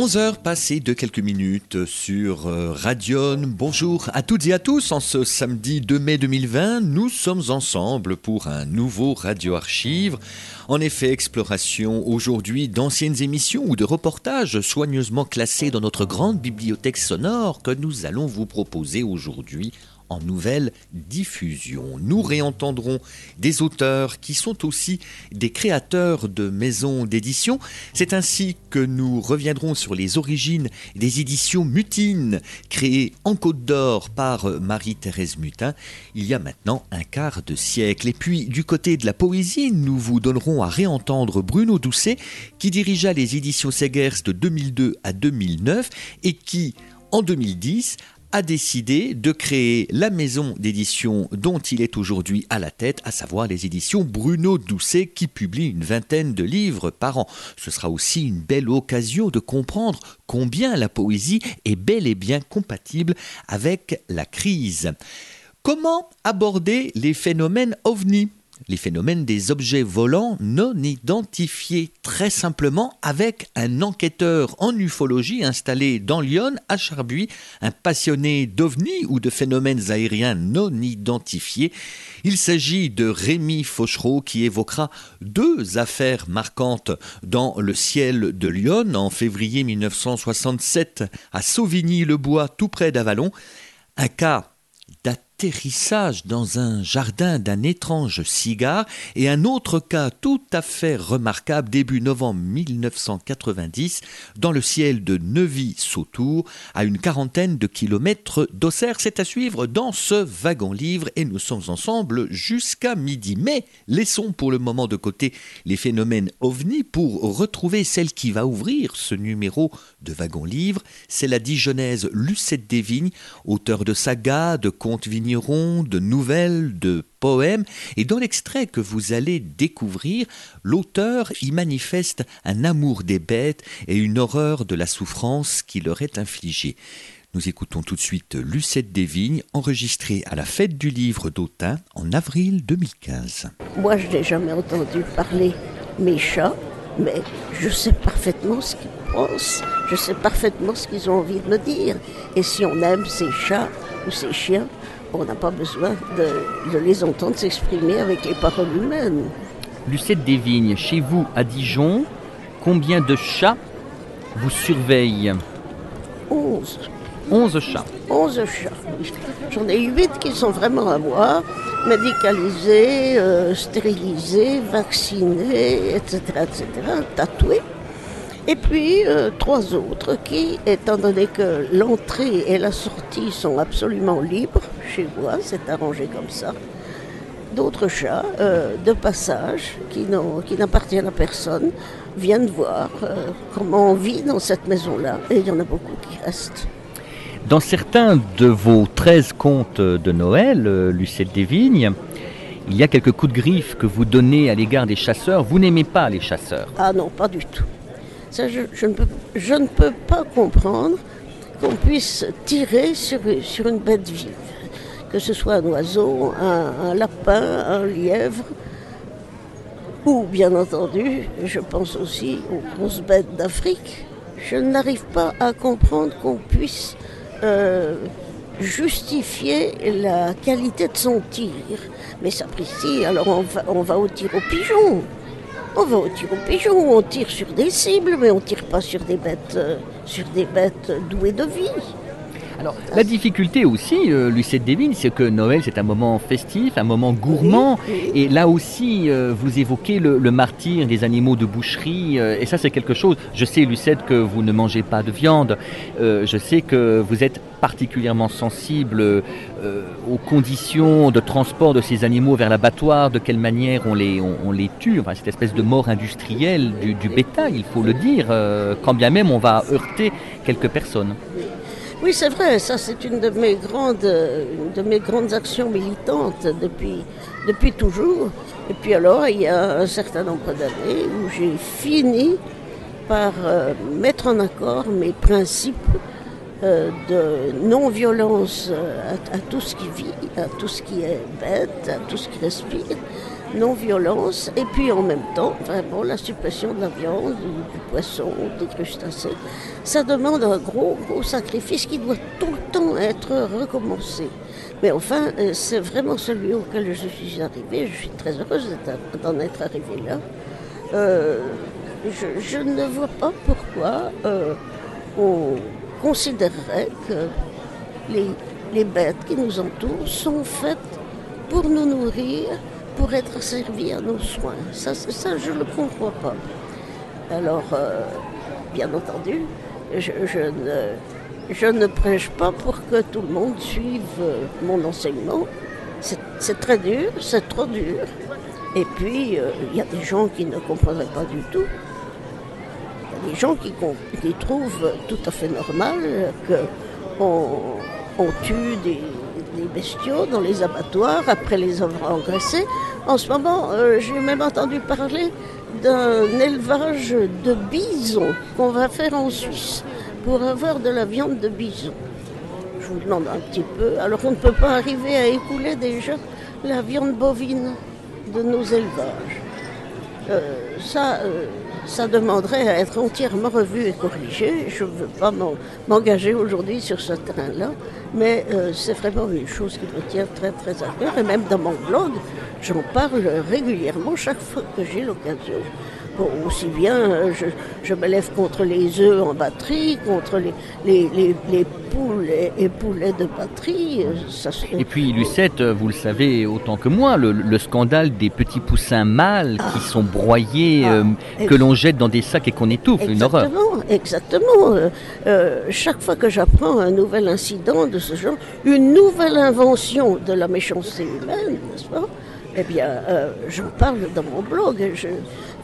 11 heures passées de quelques minutes sur euh, Radion. Bonjour à toutes et à tous. En ce samedi 2 mai 2020, nous sommes ensemble pour un nouveau Radio Archive. En effet, exploration aujourd'hui d'anciennes émissions ou de reportages soigneusement classés dans notre grande bibliothèque sonore que nous allons vous proposer aujourd'hui en nouvelle diffusion. Nous réentendrons des auteurs qui sont aussi des créateurs de maisons d'édition. C'est ainsi que nous reviendrons sur les origines des éditions Mutines, créées en Côte d'Or par Marie-Thérèse Mutin il y a maintenant un quart de siècle. Et puis, du côté de la poésie, nous vous donnerons à réentendre Bruno Doucet, qui dirigea les éditions Segers de 2002 à 2009 et qui, en 2010, a décidé de créer la maison d'édition dont il est aujourd'hui à la tête, à savoir les éditions Bruno Doucet qui publie une vingtaine de livres par an. Ce sera aussi une belle occasion de comprendre combien la poésie est bel et bien compatible avec la crise. Comment aborder les phénomènes ovnis? Les phénomènes des objets volants non identifiés, très simplement avec un enquêteur en ufologie installé dans Lyon, à Charbuis, un passionné d'ovnis ou de phénomènes aériens non identifiés. Il s'agit de Rémi Fauchereau qui évoquera deux affaires marquantes dans le ciel de Lyon en février 1967 à Sauvigny-le-Bois, tout près d'Avalon. Un cas atterrissage dans un jardin d'un étrange cigare et un autre cas tout à fait remarquable début novembre 1990 dans le ciel de Neuvy-Sautour à une quarantaine de kilomètres d'Auxerre. C'est à suivre dans ce wagon-livre et nous sommes ensemble jusqu'à midi. Mais laissons pour le moment de côté les phénomènes ovnis pour retrouver celle qui va ouvrir ce numéro de wagon-livre. C'est la dijonnaise Lucette Desvignes, auteur de sagas, de contes vignes de nouvelles, de poèmes, et dans l'extrait que vous allez découvrir, l'auteur y manifeste un amour des bêtes et une horreur de la souffrance qui leur est infligée. Nous écoutons tout de suite Lucette Desvignes, enregistrée à la fête du livre d'Autun en avril 2015. Moi, je n'ai jamais entendu parler mes chats, mais je sais parfaitement ce qu'ils pensent, je sais parfaitement ce qu'ils ont envie de me dire. Et si on aime ces chats ou ces chiens, on n'a pas besoin de, les entendre s'exprimer avec les paroles humaines. Lucette Desvignes, chez vous à Dijon, combien de chats vous surveillent Onze. Onze chats. Onze chats. J'en ai huit qui sont vraiment à moi, médicalisés, euh, stérilisés, vaccinés, etc., etc., tatoués. Et puis euh, trois autres qui, étant donné que l'entrée et la sortie sont absolument libres chez moi, c'est arrangé comme ça, d'autres chats euh, de passage qui n'appartiennent à personne viennent voir euh, comment on vit dans cette maison-là. Et il y en a beaucoup qui restent. Dans certains de vos 13 contes de Noël, Lucette Desvignes, il y a quelques coups de griffe que vous donnez à l'égard des chasseurs. Vous n'aimez pas les chasseurs Ah non, pas du tout je, ne peux, je, ne peux, pas comprendre qu'on puisse tirer sur, une bête vive, que ce soit un oiseau, un, lapin, un lièvre, ou bien entendu, je pense aussi aux grosses bêtes d'Afrique. Je n'arrive pas à comprendre qu'on puisse euh, justifier la qualité de son tir. Mais sapristi, alors on va, on va au tir au pigeon. On va au au pigeon, on tire sur des cibles, mais on tire pas sur des bêtes, euh, sur des bêtes douées de vie. Alors, la difficulté aussi, euh, Lucette Devine, c'est que Noël, c'est un moment festif, un moment gourmand. Et là aussi, euh, vous évoquez le, martyr des animaux de boucherie. Euh, et ça, c'est quelque chose. Je sais, Lucette, que vous ne mangez pas de viande. je sais que vous êtes particulièrement sensible aux conditions de transport de ces animaux vers l'abattoir, de quelle manière on les, on, les tue. Enfin, cette espèce de mort industrielle du, du bétail, il faut le dire, quand bien même on va heurter quelques personnes. Oui, c'est vrai, ça c'est une de mes grandes, de mes grandes actions militantes depuis, depuis toujours. Et puis alors, il y a un certain nombre d'années où j'ai fini par euh, mettre en accord mes principes euh, de non-violence euh, à, tout ce qui vit, à tout ce qui est bête, à tout ce qui respire, non-violence, et puis en même temps, vraiment, la suppression de la viande, du, poisson, des crustacés. Ça demande un gros, gros sacrifice qui doit tout le temps être recommencé. Mais enfin, euh, c'est vraiment celui auquel je suis arrivée. Je suis très heureuse d'en être arrivée là. Euh, je, ne vois pas pourquoi euh, on considérerait que les, les bêtes qui nous entourent sont faites pour nous nourrir pour être servi à nos soins. Ça, ça je ne le comprends pas. Alors, bien entendu, je, ne, je, ne, prêche pas pour que tout le monde suive euh, mon enseignement. C'est très dur, c'est trop dur. Et puis, euh, il y a des gens qui ne comprendraient pas du tout. Il y a des gens qui, trouvent tout à fait normal qu'on on tue des, des bestiaux dans les abattoirs après les avoir engraissés. En ce moment, euh, j'ai même entendu parler d'un élevage de bisons qu'on va faire en Suisse pour avoir de la viande de bison. Je vous demande un petit peu. Alors on ne peut pas arriver à écouler déjà la viande bovine de nos élevages. Euh, euh, ça demanderait à être entièrement revu et corrigé. Je ne veux pas m'engager aujourd'hui sur ce terrain-là, mais euh, c'est vraiment une chose qui me tient très très à cœur. Et même dans mon blog, j'en parle régulièrement chaque fois que j'ai l'occasion aussi bien euh, je, me lève contre les œufs en batterie, contre les, les, les, poules et, poulets de batterie. Euh, et puis Lucette, vous le savez autant que moi, le, scandale des petits poussins mâles qui ah. sont broyés, ah. euh, que l'on jette dans des sacs et qu'on étouffe, une horreur. Exactement. chaque fois que j'apprends un nouvel incident de ce genre, une nouvelle invention de la méchanceté humaine, n'est-ce pas? Eh bien, j'en parle dans mon blog. Je,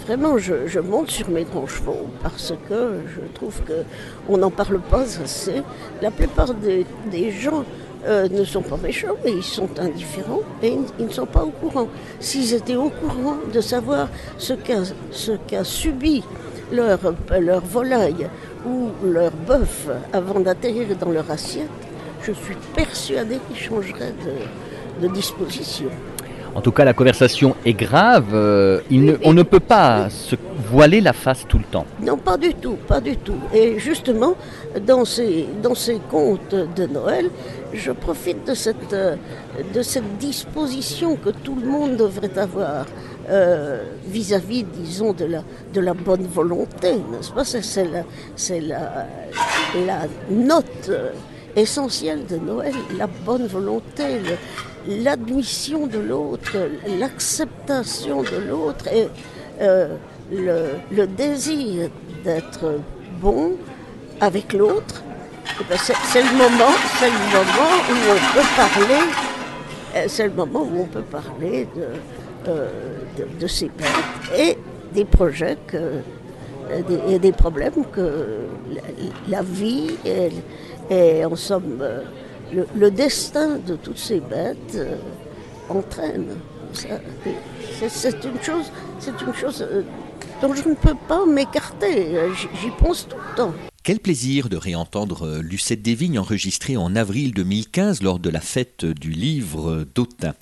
vraiment, je, monte sur mes grands chevaux parce que je trouve qu'on n'en parle pas assez. La plupart des, gens euh, ne sont pas méchants, mais ils sont indifférents et ils, ne sont pas au courant. S'ils étaient au courant de savoir ce qu'a subi leur, leur volaille ou leur bœuf avant d'atterrir dans leur assiette, je suis persuadée qu'ils changeraient de disposition. En tout cas, la conversation est grave. Euh, on ne peut pas se voiler la face tout le temps. Non, pas du tout, pas du tout. Et justement, dans ces, dans ces contes de Noël, je profite de cette, euh, de cette disposition que tout le monde devrait avoir euh, vis-à-vis, disons, de la, de la bonne volonté, n'est-ce pas? C'est la, la, la note essentielle de Noël, la bonne volonté, l'admission de l'autre, l'acceptation de l'autre et euh, le, désir d'être bon avec l'autre, eh ben, c'est le moment, c'est le moment où on peut parler, euh, c'est le moment où on peut parler de, euh, de, ces bêtes et des projets et des problèmes que la, vie et, en somme le, destin de toutes ces bêtes euh, entraîne. C'est une chose, c'est une chose euh, dont je ne peux pas m'écarter. J'y pense tout le temps. Quel plaisir de réentendre Lucette Desvignes enregistrée en avril 2015 lors de la fête du livre d'Autun.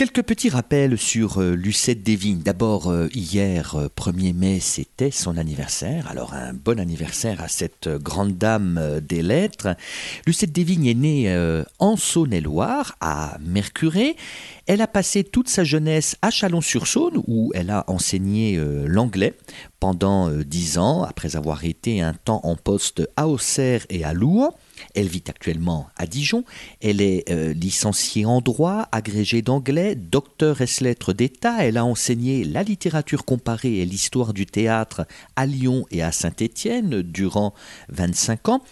Quelques petits rappels sur euh, Lucette Desvignes. D'abord, euh, hier, 1er euh, mai, c'était son anniversaire. Alors, un bon anniversaire à cette grande dame des lettres. Lucette Desvignes est née en Saône-et-Loire, à Mercurey. Elle a passé toute sa jeunesse à Chalon-sur-Saône, où elle a enseigné l'anglais pendant dix ans, après avoir été un temps en poste à Auxerre et à Louan. Elle vit actuellement à Dijon. Elle est euh, licenciée en droit, agrégée d'anglais, docteur ès lettres d'État. Elle a enseigné la littérature comparée et l'histoire du théâtre à Lyon et à Saint-Étienne durant 25 ans.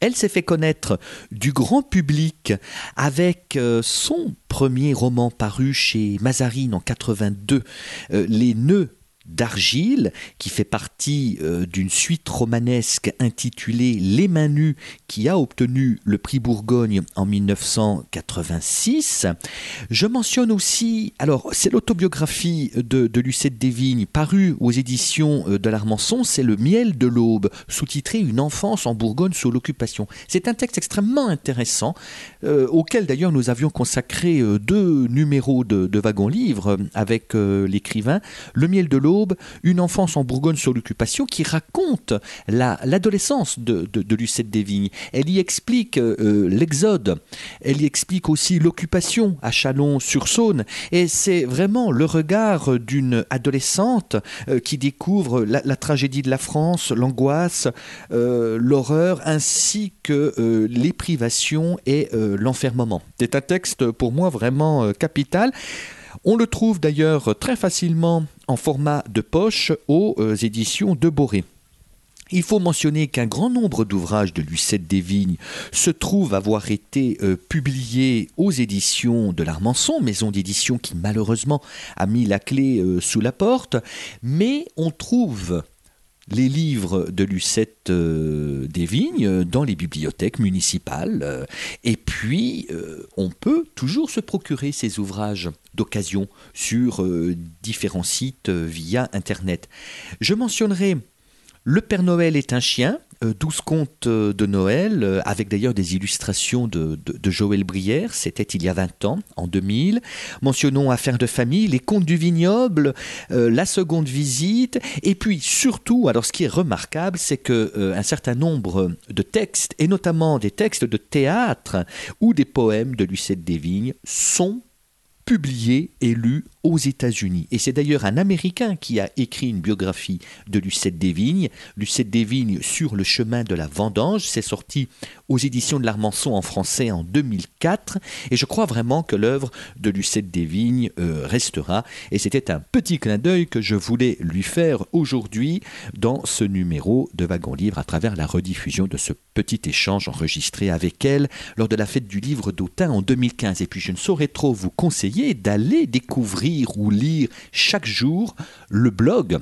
Elle s'est fait connaître du grand public avec euh, son premier roman paru chez Mazarine en 82, euh, Les nœuds d'argile, qui fait partie euh, d'une suite romanesque intitulée Les mains nues, qui a obtenu le prix Bourgogne en 1986. Je mentionne aussi, alors c'est l'autobiographie de, Lucette Desvignes, parue aux éditions euh, de l'Armançon, c'est Le miel de l'aube, sous-titré Une enfance en Bourgogne sous l'occupation. C'est un texte extrêmement intéressant, euh, auquel d'ailleurs nous avions consacré deux numéros de, de Wagon Livre avec l'écrivain. Le miel de l'aube, une enfance en Bourgogne sur l'occupation, qui raconte l'adolescence de, Lucette Desvignes. Elle y explique euh, l'exode, elle y explique aussi l'occupation à Chalon-sur-Saône, et c'est vraiment le regard d'une adolescente euh, qui découvre la, tragédie de la France, l'angoisse, euh, l'horreur, ainsi que les privations et l'enfermement. C'est un texte pour moi vraiment capital. On le trouve d'ailleurs très facilement en format de poche aux euh, éditions de Boré. Il faut mentionner qu'un grand nombre d'ouvrages de Lucette Desvignes se trouvent avoir été euh, publiés aux éditions de l'Armançon, maison d'édition qui malheureusement a mis la clé euh, sous la porte, mais on trouve les livres de Lucette euh, Vignes dans les bibliothèques municipales. Euh, et puis, euh, on peut toujours se procurer ces ouvrages d'occasion sur différents sites via Internet. Je mentionnerai Le Père Noël est un chien 12 euh, contes euh, de Noël, euh, avec d'ailleurs des illustrations de, Joël Brière, c'était il y a 20 ans, en 2000. Mentionnons Affaires de famille, Les contes du vignoble, La seconde visite, et puis surtout, alors ce qui est remarquable, c'est que certain nombre de textes, et notamment des textes de théâtre ou des poèmes de Lucette Desvignes, sont publiés et lus aux États-Unis. Et c'est d'ailleurs un Américain qui a écrit une biographie de Lucette Desvignes. Lucette Desvignes sur le chemin de la vendange. C'est sorti aux éditions de l'Armançon en français en 2004. Et je crois vraiment que l'œuvre de Lucette Desvignes euh, restera. Et c'était un petit clin d'œil que je voulais lui faire aujourd'hui dans ce numéro de Wagon Livre à travers la rediffusion de ce petit échange enregistré avec elle lors de la fête du livre d'Autun en 2015. Et puis je ne saurais trop vous conseiller d'aller découvrir ou lire chaque jour le blog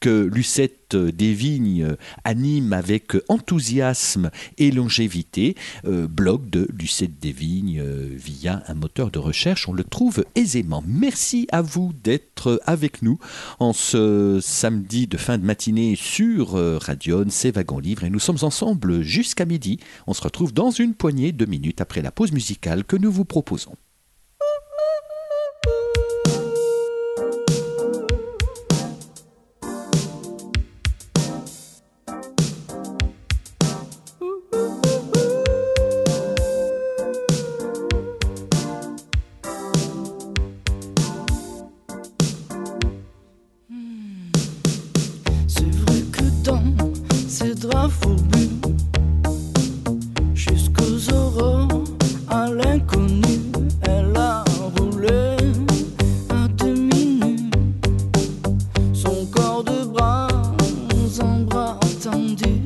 que Lucette Desvignes anime avec enthousiasme et longévité, euh, blog de Lucette Desvignes euh, via un moteur de recherche. On le trouve aisément. Merci à vous d'être avec nous en ce samedi de fin de matinée sur euh, Radion, c'est Wagon Livre et nous sommes ensemble jusqu'à midi. On se retrouve dans une poignée de minutes après la pause musicale que nous vous proposons. attendu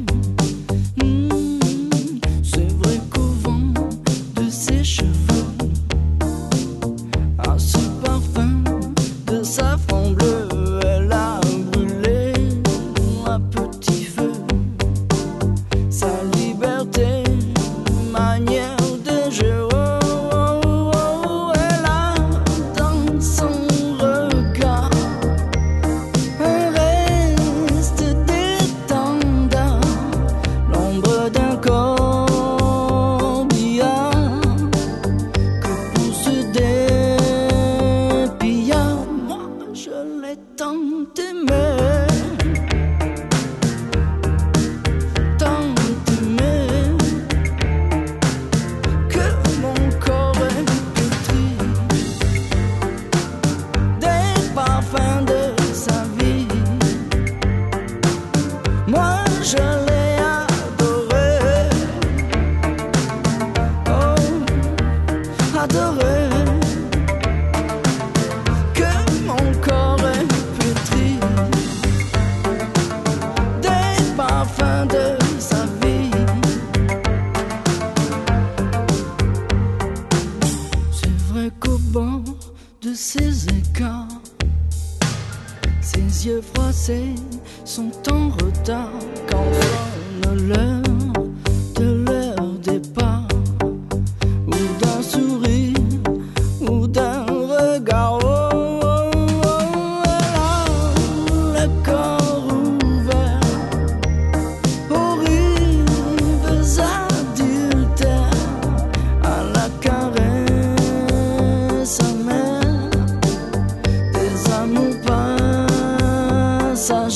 Moi,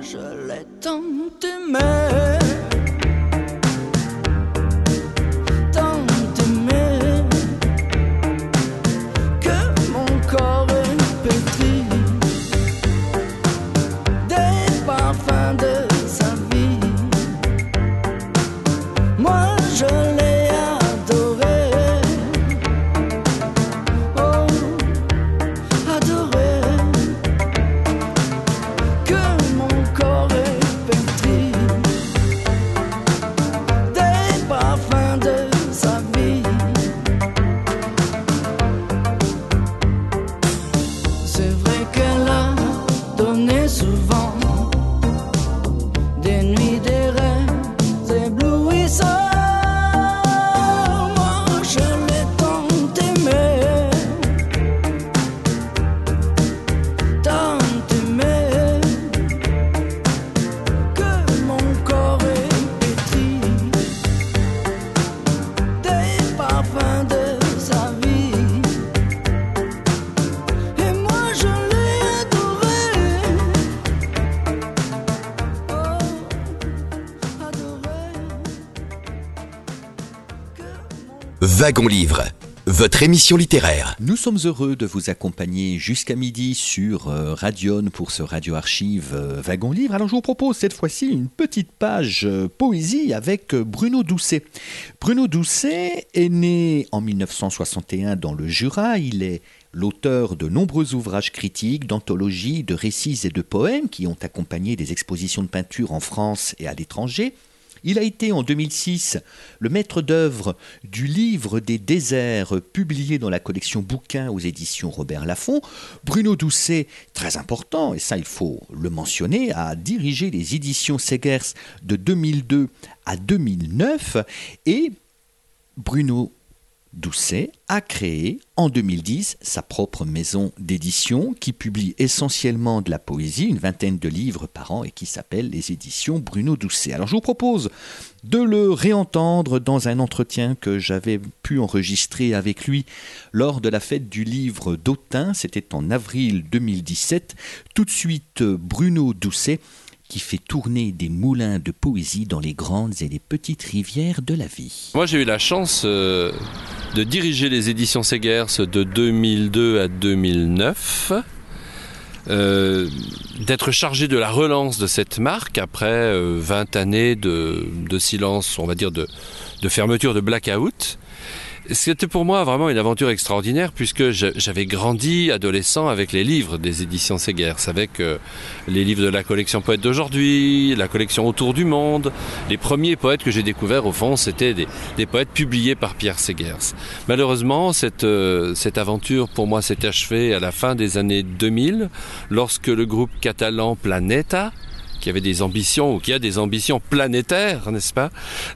je l'ai tant aimé. Wagon Livre, votre émission littéraire. Nous sommes heureux de vous accompagner jusqu'à midi sur euh, Radion pour ce radio archive euh, Livre. Alors je vous propose cette fois-ci une petite page euh, poésie avec Bruno Doucet. Bruno Doucet est né en 1961 dans le Jura. Il est l'auteur de nombreux ouvrages critiques, d'anthologies, de récits et de poèmes qui ont accompagné des expositions de peinture en France et à l'étranger. Il a été en 2006 le maître d'œuvre du livre des déserts publié dans la collection bouquins aux éditions Robert Laffont. Bruno Doucet, très important, et ça il faut le mentionner, a dirigé les éditions Segers de 2002 à 2009 et Bruno Doucet a créé en 2010 sa propre maison d'édition qui publie essentiellement de la poésie, une vingtaine de livres par an et qui s'appelle les éditions Bruno Doucet. Alors je vous propose de le réentendre dans un entretien que j'avais pu enregistrer avec lui lors de la fête du livre d'Autun, c'était en avril 2017. Tout de suite Bruno Doucet qui fait tourner des moulins de poésie dans les grandes et les petites rivières de la vie. Moi, j'ai eu la chance euh, de diriger les éditions Segers de 2002 à 2009. euh, d'être chargé de la relance de cette marque après euh, 20 années de, de silence, on va dire de, de fermeture de blackout. C'était pour moi vraiment une aventure extraordinaire puisque j'avais grandi adolescent avec les livres des éditions Segers, avec les livres de la collection Poètes d'aujourd'hui, la collection Autour du monde. Les premiers poètes que j'ai découverts, au fond, c'était des, des poètes publiés par Pierre Segers. Malheureusement, cette, euh, cette aventure pour moi s'est achevée à la fin des années 2000, lorsque le groupe catalan Planeta, qui avait des ambitions ou qui a des ambitions planétaires, n'est-ce pas,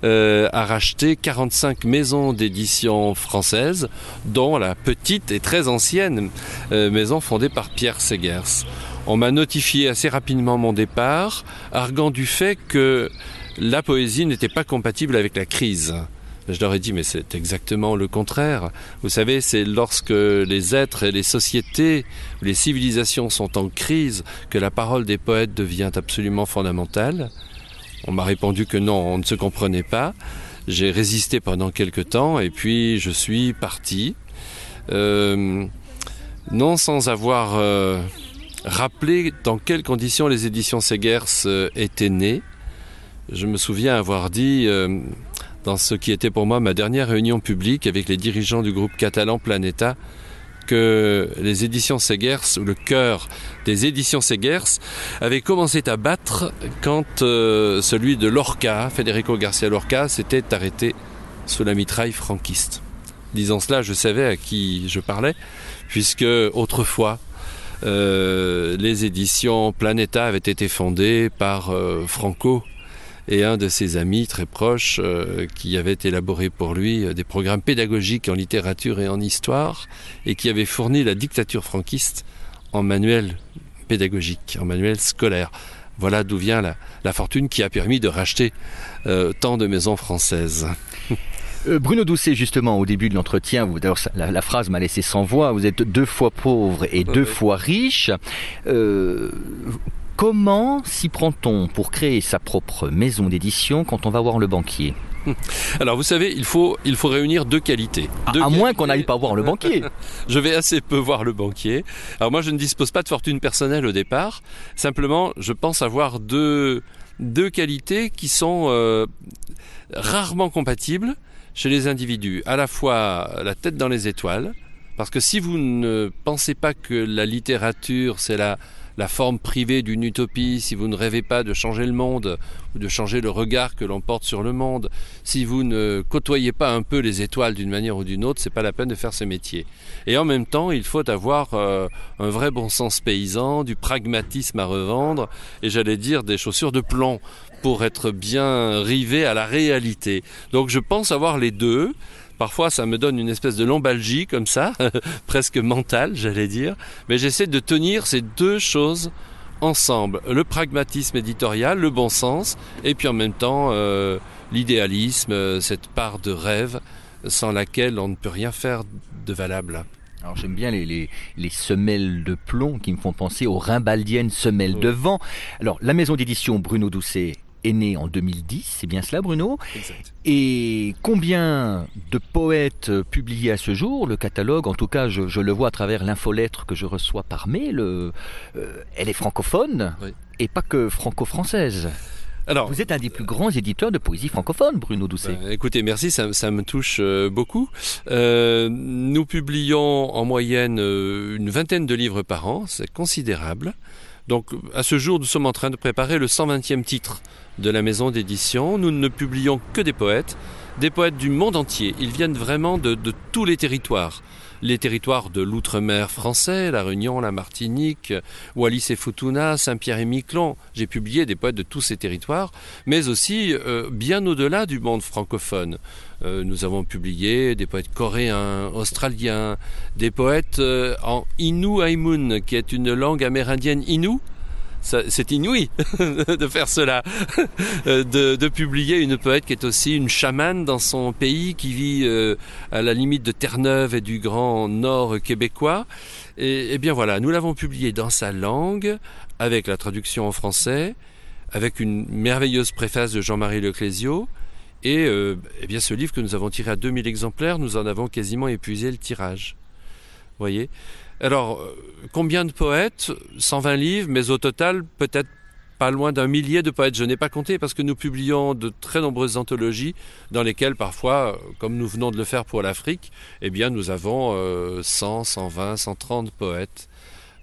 euh, a racheté 45 maisons d'édition françaises, dont la petite et très ancienne euh, maison fondée par Pierre Segers. On m'a notifié assez rapidement mon départ, arguant du fait que la poésie n'était pas compatible avec la crise. Je leur ai dit, mais c'est exactement le contraire. Vous savez, c'est lorsque les êtres et les sociétés, les civilisations sont en crise que la parole des poètes devient absolument fondamentale. On m'a répondu que non, on ne se comprenait pas. J'ai résisté pendant quelque temps et puis je suis parti. Euh, non sans avoir euh, rappelé dans quelles conditions les éditions Segers euh, étaient nées. Je me souviens avoir dit, dans ce qui était pour moi ma dernière réunion publique avec les dirigeants du groupe catalan Planeta, que les éditions Segers, ou le cœur des éditions Segers, avait commencé à battre quand euh, celui de Lorca, Federico Garcia Lorca, s'était arrêté sous la mitraille franquiste. Disant cela, je savais à qui je parlais, puisque autrefois, euh, les éditions Planeta avaient été fondées par euh, Franco et un de ses amis très proches euh, qui avait élaboré pour lui euh, des programmes pédagogiques en littérature et en histoire et qui avait fourni la dictature franquiste en manuel pédagogique, en manuel scolaire. Voilà d'où vient la, la, fortune qui a permis de racheter euh, tant de maisons françaises. Bruno Doucet, justement, au début de l'entretien, vous, la, la, phrase m'a laissé sans voix, vous êtes deux fois pauvre et deux fois riche. Euh, comment s'y prend-on pour créer sa propre maison d'édition quand on va voir le banquier alors vous savez, il faut, il faut réunir deux qualités. Deux à qualités. moins qu'on n'aille pas voir le banquier. je vais assez peu voir le banquier. Alors moi je ne dispose pas de fortune personnelle au départ. Simplement, je pense avoir deux, deux qualités qui sont euh, rarement compatibles chez les individus. À la fois la tête dans les étoiles, parce que si vous ne pensez pas que la littérature c'est la la forme privée d'une utopie, si vous ne rêvez pas de changer le monde ou de changer le regard que l'on porte sur le monde, si vous ne côtoyez pas un peu les étoiles d'une manière ou d'une autre, c'est pas la peine de faire ce métier. Et en même temps, il faut avoir euh, un vrai bon sens paysan, du pragmatisme à revendre et j'allais dire des chaussures de plomb pour être bien rivé à la réalité. Donc je pense avoir les deux. Parfois, ça me donne une espèce de lombalgie comme ça, presque mentale, j'allais dire. Mais j'essaie de tenir ces deux choses ensemble. Le pragmatisme éditorial, le bon sens, et puis en même temps euh, l'idéalisme, cette part de rêve sans laquelle on ne peut rien faire de valable. Alors j'aime bien les, les, les, semelles de plomb qui me font penser aux rimbaldiennes semelles oui. de vent. Alors la maison d'édition Bruno Doucet est né en 2010, c'est bien cela Bruno? Exact. Et combien de poètes publiés à ce jour? Le catalogue, en tout cas, je, je le vois à travers l'infolettre que je reçois par mail. Euh, elle est francophone oui. et pas que franco-française. Alors, vous êtes un des plus grands éditeurs de poésie francophone, Bruno Doucet. Bah, écoutez, merci, ça, ça me touche euh, beaucoup. Euh, nous publions en moyenne euh, une vingtaine de livres par an, c'est considérable. Donc, à ce jour, nous sommes en train de préparer le 120e titre de la maison d'édition. Nous ne publions que des poètes, des poètes du monde entier. Ils viennent vraiment de, tous les territoires. Les territoires de l'outre-mer français, la Réunion, la Martinique, Wallis et Futuna, Saint-Pierre et Miquelon. J'ai publié des poètes de tous ces territoires, mais aussi euh, bien au-delà du monde francophone. Euh, nous avons publié des poètes coréens, australiens, des poètes euh, en Innu Aimun, qui est une langue amérindienne Innu, c'est inouï de faire cela, de, de, publier une poète qui est aussi une chamane dans son pays, qui vit euh, à la limite de Terre-Neuve et du grand nord québécois. Et, et bien voilà, nous l'avons publié dans sa langue, avec la traduction en français, avec une merveilleuse préface de Jean-Marie Leclésio. Et euh, eh bien ce livre que nous avons tiré à 2000 exemplaires, nous en avons quasiment épuisé le tirage. Voyez alors, euh, combien de poètes? 120 livres, mais au total, peut-être pas loin d'un millier de poètes. Je n'ai pas compté parce que nous publions de très nombreuses anthologies dans lesquelles parfois, comme nous venons de le faire pour l'Afrique, eh bien nous avons euh, 100, 120, 130 poètes.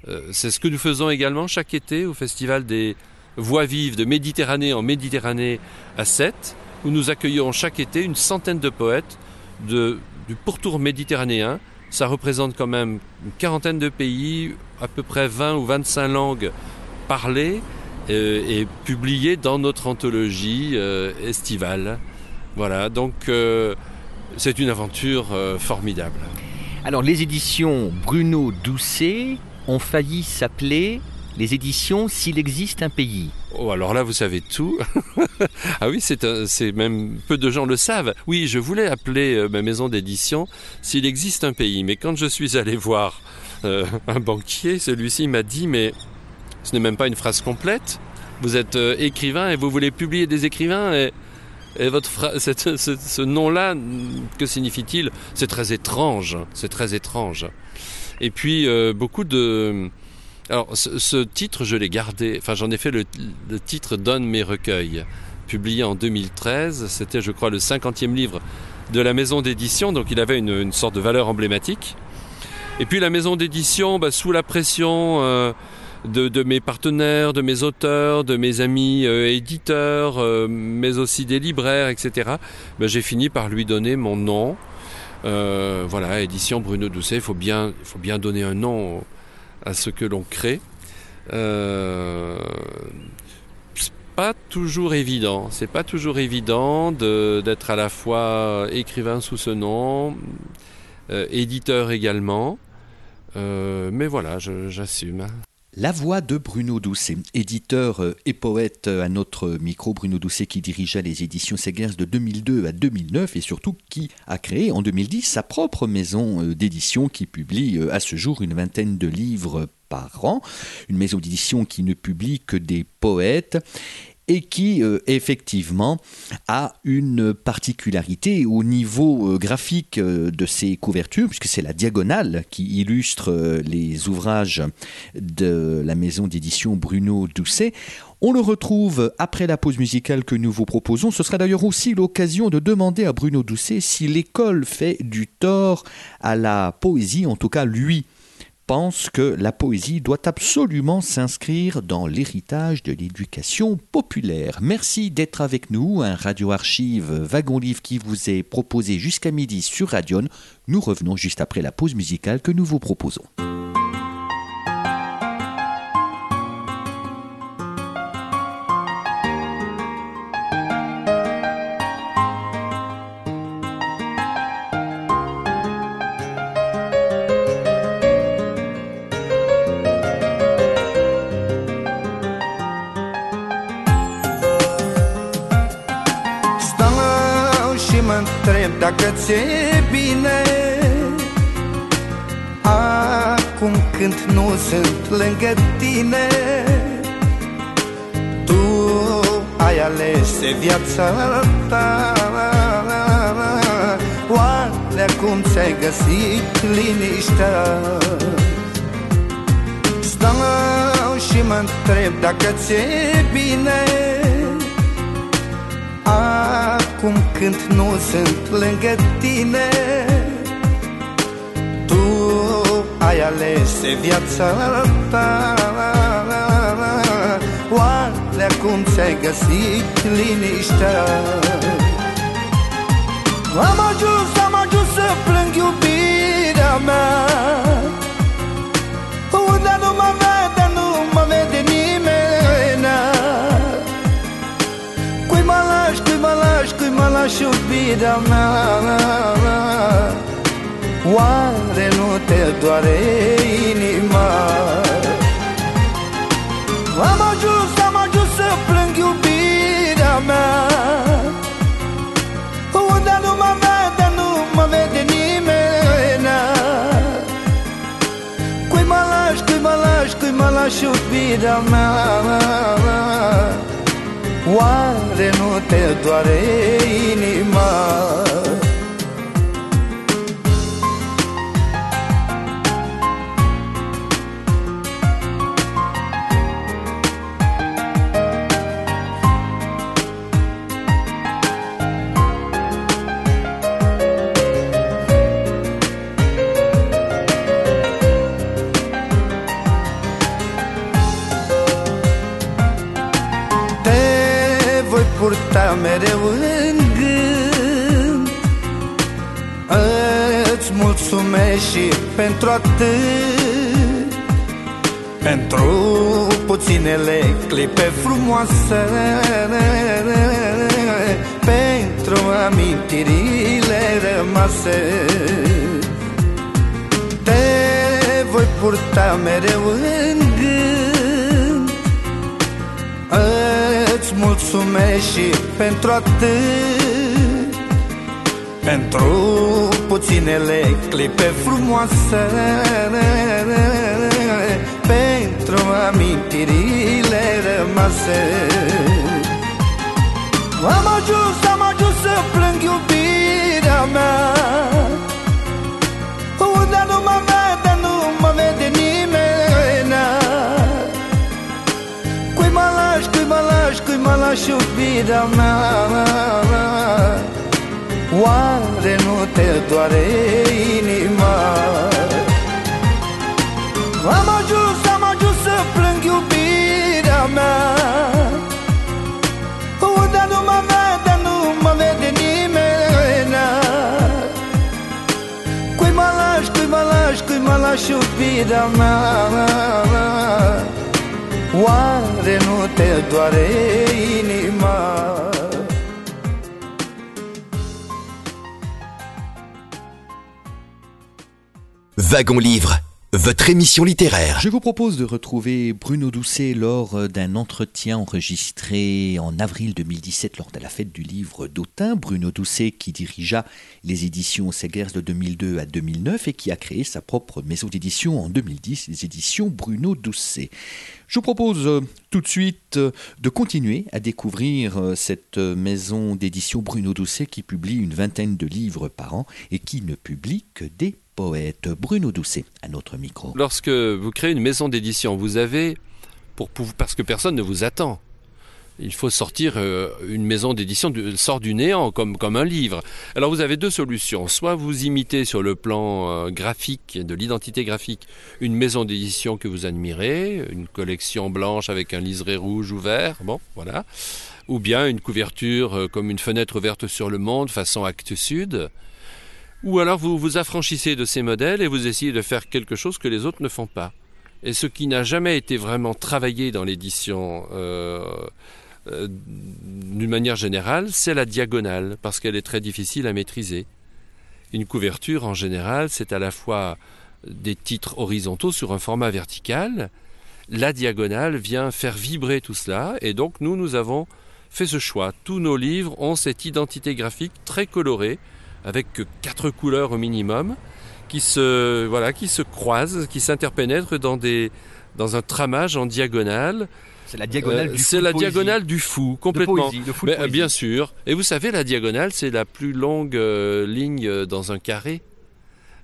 Euh, C'est ce que nous faisons également chaque été au Festival des Voix vives de Méditerranée en Méditerranée à 7, où nous accueillons chaque été une centaine de poètes du pourtour méditerranéen ça représente quand même une quarantaine de pays, à peu près 20 ou 25 langues parlées euh, et publiées dans notre anthologie euh, estivale. Voilà, donc euh, c'est une aventure formidable. Alors les éditions Bruno Doucet ont failli s'appeler les éditions S'il existe un pays. Oh, alors là, vous savez tout. ah oui, c'est même peu de gens le savent. Oui, je voulais appeler euh, ma maison d'édition S'il existe un pays, mais quand je suis allé voir euh, un banquier, celui-ci m'a dit Mais ce n'est même pas une phrase complète. Vous êtes euh, écrivain et vous voulez publier des écrivains et, votre ce, nom-là, que signifie-t-il? C'est très étrange. C'est très étrange. Et puis, euh, beaucoup de alors, ce, titre, je l'ai gardé. Enfin, j'en ai fait le, titre Donne mes recueils, publié en 2013. C'était, je crois, le 50e livre de la maison d'édition, donc il avait une, sorte de valeur emblématique. Et puis la maison d'édition, bah, sous la pression euh, de, mes partenaires, de mes auteurs, de mes amis euh, éditeurs, euh, mais aussi des libraires, etc., bah, j'ai fini par lui donner mon nom. Voilà, édition Bruno Doucet. Il faut bien, il faut bien donner un nom à ce que l'on crée. Euh, pas toujours évident. C'est pas toujours évident d'être à la fois écrivain sous ce nom, euh, éditeur également. Euh, mais voilà, j'assume. La voix de Bruno Doucet, éditeur euh, et poète à notre micro. Bruno Doucet qui dirigeait les éditions Segers de 2002 à 2009 et surtout qui a créé en 2010 sa propre maison d'édition qui publie à ce jour une vingtaine de livres par an. Une maison d'édition qui ne publie que des poètes et qui euh, effectivement a une particularité au niveau euh, graphique euh, de ses couvertures, puisque c'est la diagonale qui illustre les ouvrages de la maison d'édition Bruno Doucet. On le retrouve après la pause musicale que nous vous proposons. Ce sera d'ailleurs aussi l'occasion de demander à Bruno Doucet si l'école fait du tort à la poésie, en tout cas lui pense que la poésie doit absolument s'inscrire dans l'héritage de l'éducation populaire. Merci d'être avec nous, un radio archive wagon livre qui vous est proposé jusqu'à midi sur Radion. Nous revenons juste après la pause musicale que nous vous proposons. Dacă ți-e bine Acum când nu sunt lângă tine Tu ai ales viața ta. Oare acum ți-ai găsit liniștea? Stau și mă întreb dacă ți-e bine Acum când nu sunt lângă tine. Tu ai ales viața ta. Oare acum ți-ai găsit liniștea? Am ajuns, am ajuns să plâng iubirea mea. Unde nu mă vede, lași, cui mă lași iubirea mea. Oare nu te doare inima? Am ajuns, am ajuns să plâng iubirea mea. Unde nu mă vede, nu mă vede nimeni. Cui mă lași, cui mă lași, cui mă lași iubirea mea Oare nu te doare inima? Voi purta mereu în gând. Îți mulțumesc și pentru atât. Pentru puținele clipe frumoase. Pentru amintirile rămase. Te voi purta mereu în gând. Îți mulțumesc și pentru atât. Pentru puținele clipe frumoase. Pentru amintirile rămase. Am ajuns, am ajuns să plâng iubirea mea. Unde nu mă mă lași, cui mă lași iubirea mea? Oare nu te doare inima? Am ajuns, am ajuns să plâng iubirea mea. Unde nu mă vede, nu mă vede nimeni. Cui mă lași, cui mă lași, cui mă lași aș iubi de-a mea Oare nu te doare inima Wagon Livre, votre émission littéraire. Je vous propose de retrouver Bruno Doucet lors euh, d'un entretien enregistré en avril 2017 lors de la fête du livre d'Autun. Bruno Doucet qui dirigea les éditions Segers de 2002 à 2009 et qui a créé sa propre maison d'édition en 2010, les éditions Bruno Doucet. Je vous propose euh, tout de suite euh, de continuer à découvrir cette maison d'édition Bruno Doucet qui publie une vingtaine de livres par an et qui ne publie que des poètes. Bruno Doucet, à notre micro. Lorsque vous créez une maison d'édition, vous avez, parce que personne ne vous attend, il faut sortir euh, une maison d'édition sort du néant comme, comme un livre. Alors vous avez deux solutions. Soit vous imitez sur le plan euh, graphique, de l'identité graphique, une maison d'édition que vous admirez, une collection blanche avec un liseré rouge ou vert, bon, voilà. Ou bien une couverture euh, comme une fenêtre ouverte sur le monde, façon acte sud. Ou alors vous vous affranchissez de ces modèles et vous essayez de faire quelque chose que les autres ne font pas. Et ce qui n'a jamais été vraiment travaillé dans l'édition euh, euh, d'une manière générale, c'est la diagonale, parce qu'elle est très difficile à maîtriser. Une couverture, en général, c'est à la fois des titres horizontaux sur un format vertical. La diagonale vient faire vibrer tout cela, et donc nous, nous avons fait ce choix. Tous nos livres ont cette identité graphique très colorée, avec quatre couleurs au minimum, qui se, voilà, qui se croisent, qui s'interpénètrent dans, des, dans un tramage en diagonale. C'est la diagonale Euh, du fou de la poésie. diagonale du fou, De complètement. poésie, de fou de Mais, euh, bien sûr. Et vous savez, la diagonale, c'est la plus longue euh, ligne dans un carré.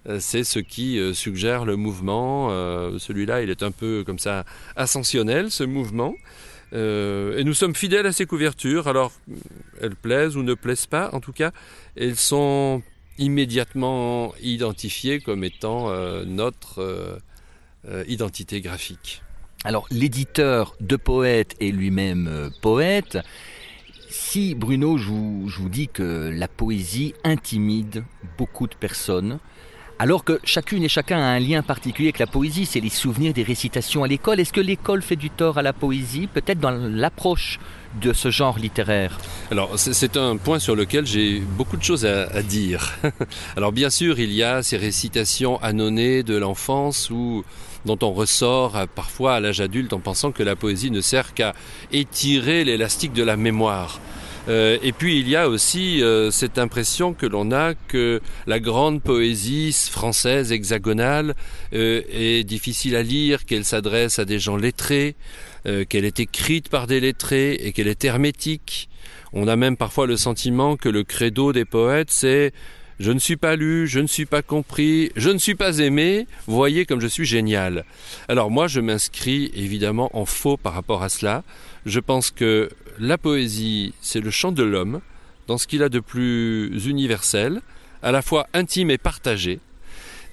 Euh, C'est ce qui suggère le mouvement. Celui-là, il est un peu comme ça ascensionnel, ce mouvement. Euh, et nous sommes fidèles à ces couvertures. Alors, elles plaisent ou ne plaisent pas, en tout cas, elles sont immédiatement identifiées comme étant euh, notre euh, identité graphique. Alors, l'éditeur de poète est lui-même poète. Si, Bruno, je vous dis que la poésie intimide beaucoup de personnes, alors que chacune et chacun a un lien particulier avec la poésie, c'est les souvenirs des récitations à l'école. Est-ce que l'école fait du tort à la poésie, peut-être dans l'approche de ce genre littéraire Alors, c'est- un point sur lequel j'ai beaucoup de choses à, dire. Alors, bien sûr, il y a ces récitations annonnées de l'enfance où dont on ressort parfois à l'âge adulte en pensant que la poésie ne sert qu'à étirer l'élastique de la mémoire. Euh, et puis il y a aussi euh, cette impression que l'on a que la grande poésie française hexagonale euh, est difficile à lire, qu'elle s'adresse à des gens lettrés, qu'elle est écrite par des lettrés et qu'elle est hermétique. On a même parfois le sentiment que le credo des poètes, c'est je ne suis pas lu, je ne suis pas compris, je ne suis pas aimé, voyez comme je suis génial. Alors moi, je m'inscris évidemment en faux par rapport à cela. Je pense que la poésie, c'est le chant de l'homme, dans ce qu'il a de plus universel, à la fois intime et partagé,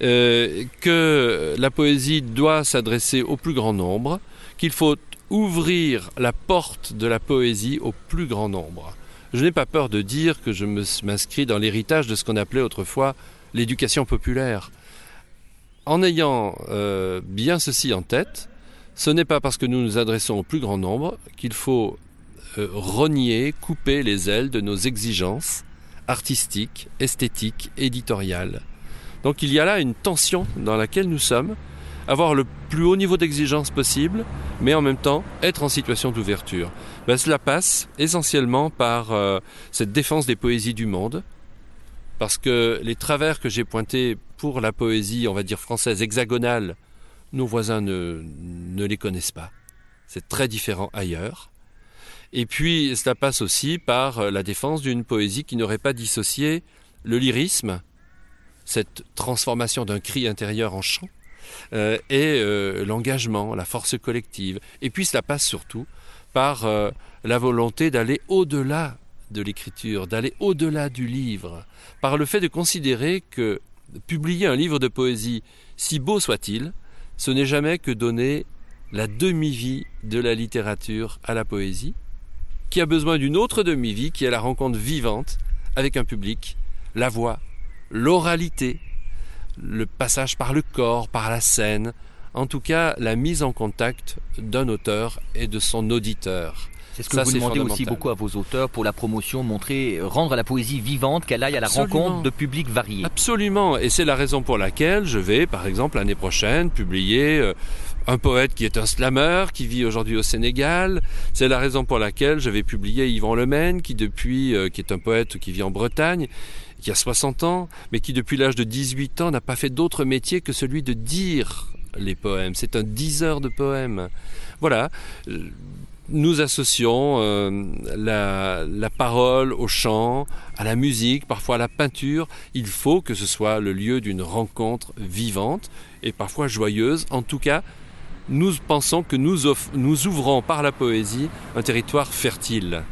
euh, que la poésie doit s'adresser au plus grand nombre, qu'il faut ouvrir la porte de la poésie au plus grand nombre. Je n'ai pas peur de dire que je m'inscris dans l'héritage de ce qu'on appelait autrefois l'éducation populaire. En ayant euh, bien ceci en tête, ce n'est pas parce que nous nous adressons au plus grand nombre qu'il faut euh, renier, couper les ailes de nos exigences artistiques, esthétiques, éditoriales. Donc il y a là une tension dans laquelle nous sommes, avoir le plus haut niveau d'exigence possible, mais en même temps être en situation d'ouverture. Ben, cela passe essentiellement par euh, cette défense des poésies du monde, parce que les travers que j'ai pointés pour la poésie, on va dire française hexagonale, nos voisins ne, ne les connaissent pas. C'est très différent ailleurs. Et puis, cela passe aussi par euh, la défense d'une poésie qui n'aurait pas dissocié le lyrisme, cette transformation d'un cri intérieur en chant, euh, et euh, l'engagement, la force collective. Et puis, cela passe surtout par la volonté d'aller au-delà de l'écriture, d'aller au-delà du livre, par le fait de considérer que publier un livre de poésie, si beau soit-il, ce n'est jamais que donner la demi-vie de la littérature à la poésie, qui a besoin d'une autre demi-vie, qui est la rencontre vivante avec un public, la voix, l'oralité, le passage par le corps, par la scène, en tout cas la mise en contact d'un auteur et de son auditeur. C'est ce que Ça, vous demandez aussi beaucoup à vos auteurs pour la promotion, montrer, rendre la poésie vivante, qu'elle aille à la rencontre de publics variés. Absolument, et c'est la raison pour laquelle je vais, par exemple, l'année prochaine, publier euh, un poète qui est un slammer, qui vit aujourd'hui au Sénégal. C'est la raison pour laquelle je vais publier Yvan Lemaine, qui depuis, euh, qui est un poète qui vit en Bretagne, qui a 60 ans, mais qui depuis l'âge de 18 ans n'a pas fait d'autre métier que celui de dire les poèmes. C'est un diseur de poèmes. Voilà. Euh, Nous associons euh, la, la parole au chant, à la musique, parfois à la peinture. Il faut que ce soit le lieu d'une rencontre vivante et parfois joyeuse. En tout cas, nous pensons que nous, nous ouvrons par la poésie un territoire fertile.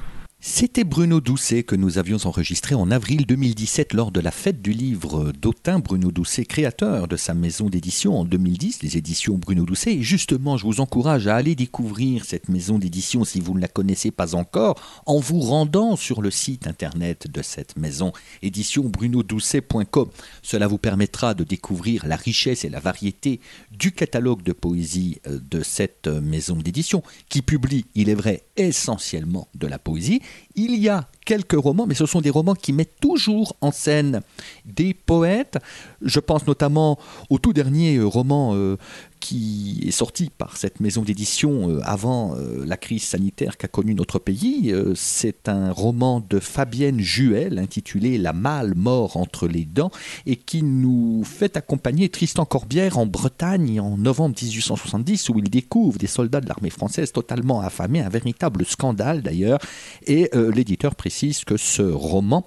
C'était Bruno Doucet que nous avions enregistré en avril 2017 lors de la fête du livre d'Autun. Bruno Doucet, créateur de sa maison d'édition en 2010, les éditions Bruno Doucet. Et justement, je vous encourage à aller découvrir cette maison d'édition si vous ne la connaissez pas encore en vous rendant sur le site internet de cette maison, éditionbrunodoucet.com. Cela vous permettra de découvrir la richesse et la variété du catalogue de poésie euh, de cette euh, maison d'édition qui publie, il est vrai, essentiellement de la poésie. Il y a quelques romans, mais ce sont des romans qui mettent toujours en scène des poètes. Je pense notamment au tout dernier roman euh, qui est sorti par cette maison d'édition euh, avant euh, la crise sanitaire qu'a connue notre pays. Euh, C'est un roman de Fabienne Juel intitulé La mâle mort entre les dents et qui nous fait accompagner Tristan Corbière en Bretagne en novembre 1870 où il découvre des soldats de l'armée française totalement affamés, un véritable scandale d'ailleurs. Et l'éditeur précise que ce roman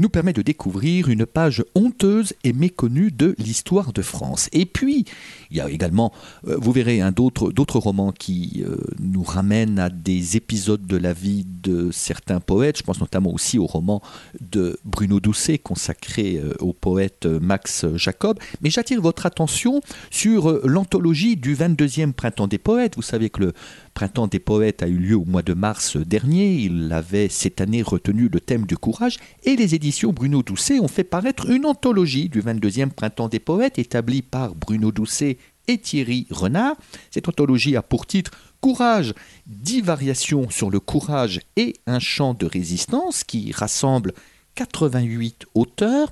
nous permet de découvrir une page honteuse et méconnue de l'histoire de France. Et puis, il y a également, euh, vous verrez, hein, d'autres romans qui euh, nous ramènent à des épisodes de la vie de certains poètes. Je pense notamment aussi au roman de Bruno Doucet consacré euh, au poète Max Jacob. Mais j'attire votre attention sur l'anthologie du 22e Printemps des Poètes. Vous savez que le Printemps des Poètes a eu lieu au mois de mars dernier. Il avait cette année retenu le thème du courage et les éditions Bruno Doucet ont fait paraître une anthologie du 22e Printemps des Poètes établie par Bruno Doucet et Thierry Renard. Cette anthologie a pour titre Courage, 10 variations sur le courage et un chant de résistance qui rassemble 88 auteurs.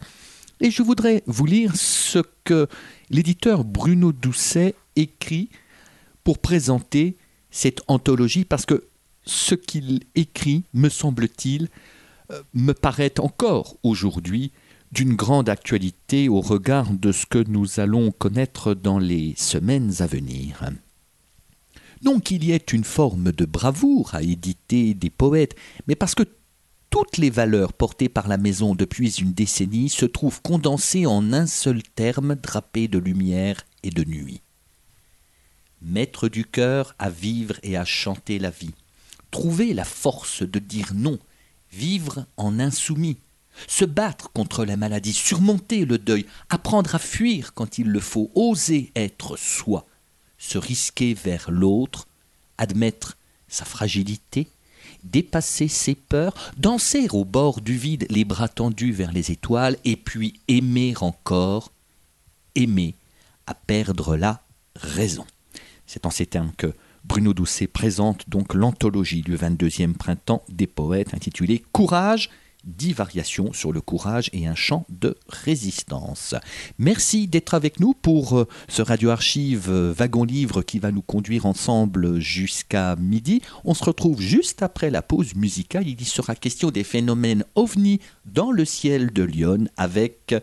Et je voudrais vous lire ce que l'éditeur Bruno Doucet écrit pour présenter cette anthologie parce que ce qu'il écrit, me semble-t-il, euh, me paraît encore aujourd'hui d'une grande actualité au regard de ce que nous allons connaître dans les semaines à venir. Non qu'il y ait une forme de bravoure à éditer des poètes, mais parce que toutes les valeurs portées par la maison depuis une décennie se trouvent condensées en un seul terme drapé de lumière et de nuit. Mettre du cœur à vivre et à chanter la vie. Trouver la force de dire non. Vivre en insoumis. Se battre contre la maladie. Surmonter le deuil. Apprendre à fuir quand il le faut. Oser être soi. Se risquer vers l'autre. Admettre sa fragilité. Dépasser ses peurs. Danser au bord du vide, les bras tendus vers les étoiles. Et puis aimer encore. Aimer à perdre la raison. C'est en ces termes que Bruno Doucet présente donc l'anthologie du 22e printemps des poètes intitulée Courage, dix variations sur le courage et un chant de résistance. Merci d'être avec nous pour euh, ce radio archive euh, wagon livre qui va nous conduire ensemble jusqu'à midi. On se retrouve juste après la pause musicale. Il y sera question des phénomènes ovni dans le ciel de Lyon avec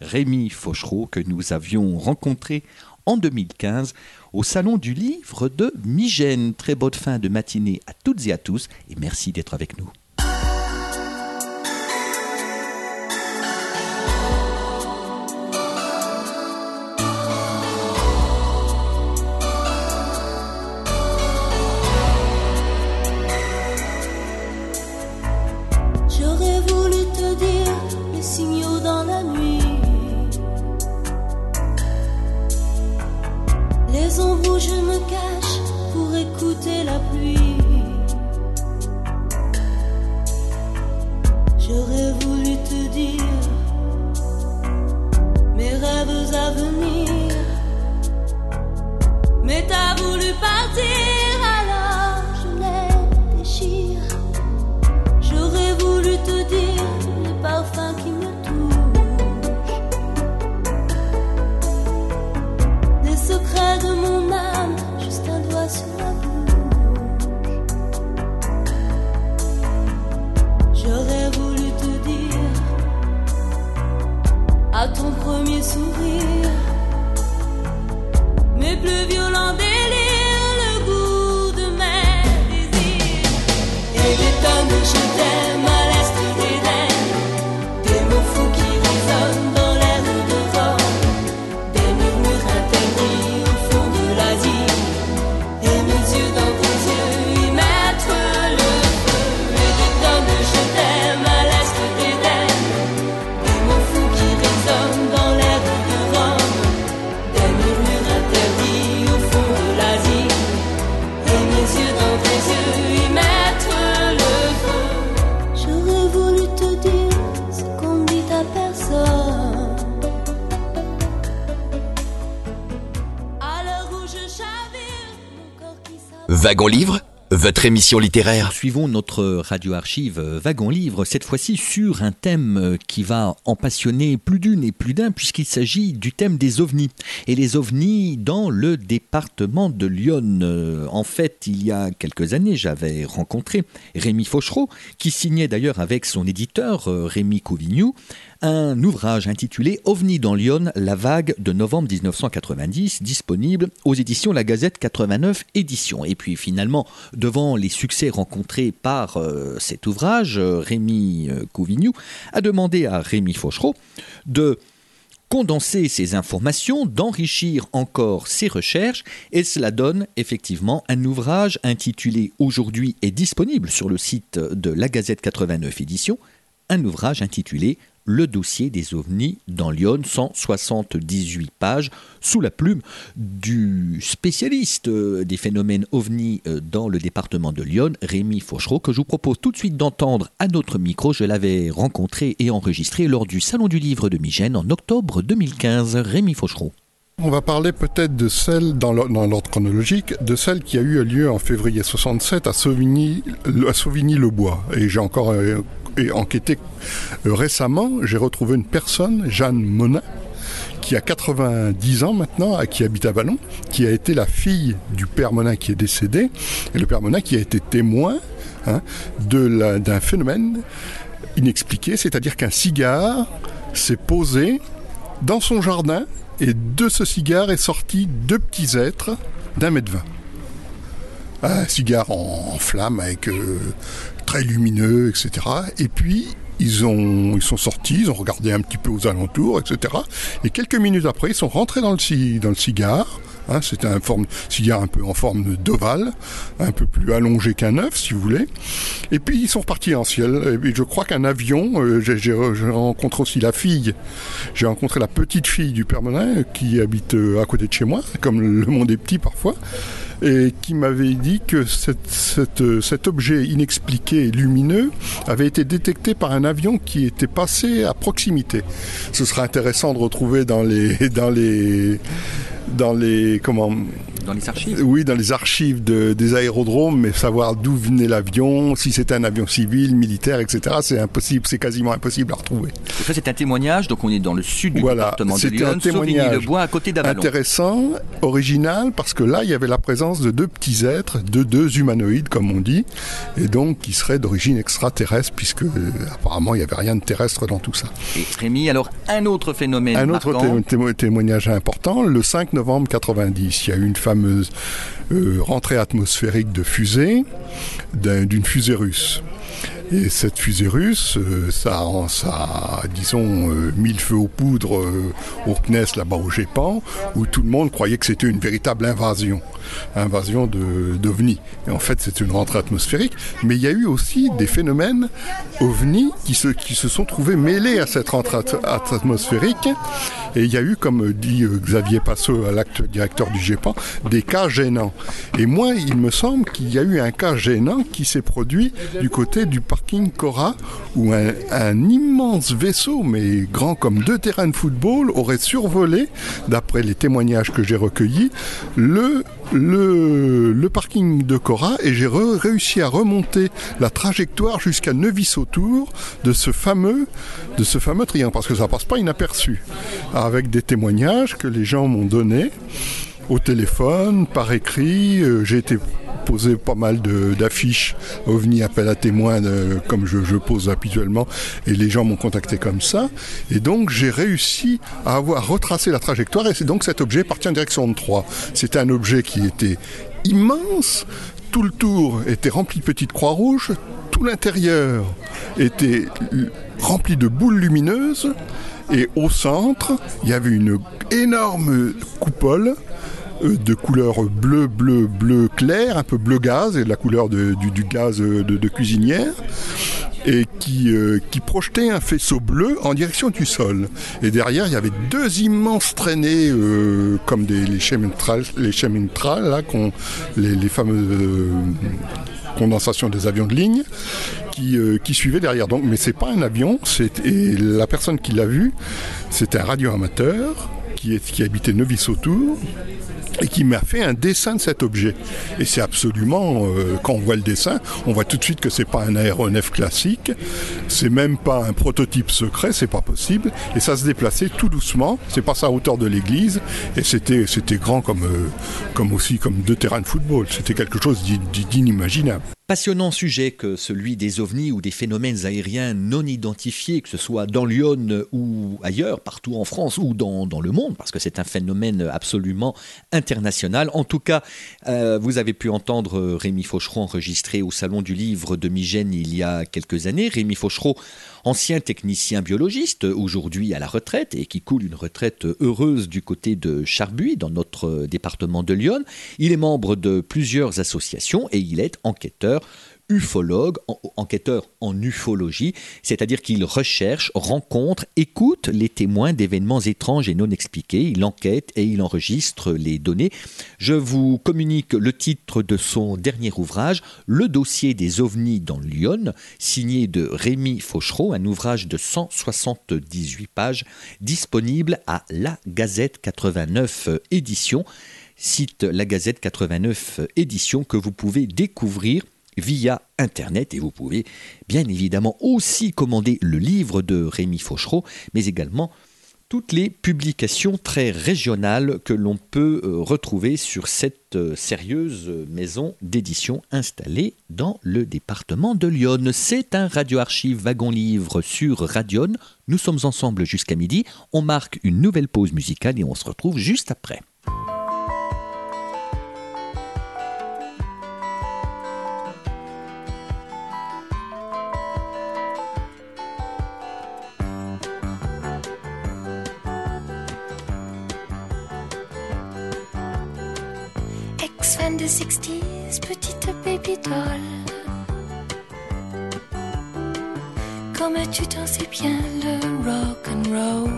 Rémi Fauchereau que nous avions rencontré en 2015 au Salon du Livre de Migène. Très bonne fin de matinée à toutes et à tous et merci d'être avec nous. Wagon Livre, votre émission littéraire. Suivons notre radio archive euh, Wagon Livre, cette fois-ci sur un thème euh, qui va en passionner plus d'une et plus d'un, puisqu'il s'agit du thème des ovnis. Et les ovnis dans le département de Lyon. Euh, En fait, il y a quelques années, j'avais rencontré Rémi Fauchereau, qui signait d'ailleurs avec son éditeur, Rémi Couvignou, un ouvrage intitulé OVNI dans Lyon, la vague de novembre 1990, disponible aux éditions La Gazette 89 éditions. Et puis finalement, devant les succès rencontrés par euh, cet ouvrage, euh, Rémi euh, Couvignou a demandé à Rémi Fauchereau de condenser ses informations, d'enrichir encore ses recherches, et cela donne effectivement un ouvrage intitulé aujourd'hui est disponible sur le site de la Gazette 89 éditions, un ouvrage intitulé Le dossier des ovnis dans Lyon, 178 pages, sous la plume du spécialiste euh, des phénomènes ovnis euh, dans le département de Lyon, Rémi Fauchereau, que je vous propose tout de suite d'entendre à notre micro. Je l'avais rencontré et enregistré lors du Salon du Livre de Migène en octobre 2015. Rémi Fauchereau. On va parler peut-être de celle, dans l'or- dans l'ordre chronologique, de celle qui a eu lieu en février 67 à Sauvigny, à Sauvigny-le-Bois. Et j'ai encore euh, et enquêté euh, récemment, j'ai retrouvé une personne, Jeanne Monin, qui a 90 ans maintenant, qui habite à Vallon, qui a été la fille du père Monin qui est décédé, et le père Monin qui a été témoin hein, d'un phénomène inexpliqué, c'est-à-dire qu'un cigare s'est posé dans son jardin et de ce cigare est sorti deux petits êtres d'un mètre vingt. Un cigare en, flamme avec euh, très lumineux, etc. Et puis ils ont ils sont sortis, ils ont regardé un petit peu aux alentours, etc. Et quelques minutes après, ils sont rentrés dans le cigare. Hein, C'était un forme, cigare un peu en forme d'ovale, un peu plus allongé qu'un œuf, si vous voulez. Et puis ils sont repartis en ciel. Et je crois qu'un avion, euh, j'ai j'ai re- j'ai rencontré aussi la fille, j'ai rencontré la petite fille du Père Monin qui habite euh, à côté de chez moi, comme le monde est petit parfois, et qui m'avait dit que cet objet inexpliqué et lumineux avait été détecté par un avion qui était passé à proximité. Ce sera intéressant de retrouver dans les dans les dans les comment Dans les archives oui, dans les archives de- des aérodromes, mais savoir d'où venait l'avion, si c'était un avion civil, militaire, etc., c'est impossible, c'est quasiment impossible à retrouver. Et ça, c'est un témoignage. Donc, on est dans le sud du Voilà, département de c'était un Lyon, témoignage Sauvigny-le-Bois, à côté d'Avalon. Intéressant, original, parce que là, il y avait la présence de deux petits êtres, de deux humanoïdes, comme on dit, et donc qui seraient d'origine extraterrestre, puisque euh, apparemment, il n'y avait rien de terrestre dans tout ça. Et Rémi, alors, un autre phénomène Un autre marquant. té- témo- témoignage important, le 5 novembre 90, il y a eu une fameuse euh, rentrée atmosphérique de fusée, d'un- d'une fusée russe. Et cette fusée russe, euh, ça, a- ça disons, euh, mis le feu aux poudres euh, au CNES, là-bas au GEPAN, où tout le monde croyait que c'était une véritable invasion, invasion d'OVNI. Et en fait, c'était une rentrée atmosphérique. Mais il y a eu aussi des phénomènes OVNI qui se, qui se sont trouvés mêlés à cette rentrée at- at- atmosphérique. Et il y a eu, comme dit euh, Xavier Passot, l'actuel directeur du GEPAN, des cas gênants. Et moi, il me semble qu'il y a eu un cas gênant qui s'est produit du côté du parking Cora, où un, immense vaisseau, mais grand comme deux terrains de football, aurait survolé, d'après les témoignages que j'ai recueillis, le, parking de Cora, et j'ai réussi à remonter la trajectoire jusqu'à Nevis-autour de ce fameux de ce fameux triangle, parce que ça passe pas inaperçu, avec des témoignages que les gens m'ont donnés au téléphone, par écrit. euh, J'ai été posé pas mal d'affiches OVNI appel à témoins euh, comme je, pose habituellement et les gens m'ont contacté comme ça et donc j'ai réussi à avoir retracé la trajectoire et c'est donc cet objet parti en direction de Troyes. C'était un objet qui était immense, tout le tour était rempli de petites croix rouges, tout l'intérieur était rempli de boules lumineuses et au centre, il y avait une énorme coupole de couleur bleu, bleu, bleu clair, un peu bleu gaz, et la couleur du, gaz euh, de, cuisinière, et qui, euh, qui projetait un faisceau bleu en direction du sol. Et derrière, il y avait deux immenses traînées, euh, comme les chemtrails, les là, les, fameuses euh, condensations des avions de ligne, qui, euh, qui suivaient derrière. Donc, mais c'est pas un avion, et la personne qui l'a vu, c'était un radioamateur qui, est, qui habitait Nevis-Autour et qui m'a fait un dessin de cet objet. Et c'est absolument, euh, quand on voit le dessin, on voit tout de suite que c'est pas un aéronef classique, c'est même pas un prototype secret, c'est pas possible. Et ça se déplaçait tout doucement, c'est pas à hauteur de l'église, et c'était c'était grand comme euh, comme aussi comme deux terrains de football. C'était quelque chose d'inimaginable. Passionnant sujet que celui des ovnis ou des phénomènes aériens non identifiés, que ce soit dans Lyon ou ailleurs, partout en France ou dans, dans le monde, parce que c'est un phénomène absolument international. En tout cas, euh, vous avez pu entendre Rémi Fauchereau enregistrer au Salon du Livre de Migène il y a quelques années. Rémi Fauchereau, ancien technicien biologiste, aujourd'hui à la retraite et qui coule une retraite heureuse du côté de Charbuy, dans notre département de Lyon. Il est membre de plusieurs associations et il est enquêteur ufologue, enquêteur en ufologie, c'est-à-dire qu'il recherche, rencontre, écoute les témoins d'événements étranges et non expliqués, il enquête et il enregistre les données. Je vous communique le titre de son dernier ouvrage, Le dossier des ovnis dans Lyon, signé de Rémi Fauchereau, un ouvrage de 178 pages, disponible à La Gazette 89 édition site La Gazette 89 édition que vous pouvez découvrir via Internet et vous pouvez bien évidemment aussi commander le livre de Rémi Fauchereau, mais également toutes les publications très régionales que l'on peut euh, retrouver sur cette euh, sérieuse maison d'édition installée dans le département de Lyon. C'est un radio-archive wagon-livre sur Radion. Nous sommes ensemble jusqu'à midi. On marque une nouvelle pause musicale et on se retrouve juste après. Ex-fan des 60s, petite baby doll. Comme tu t'en sais bien le rock and roll.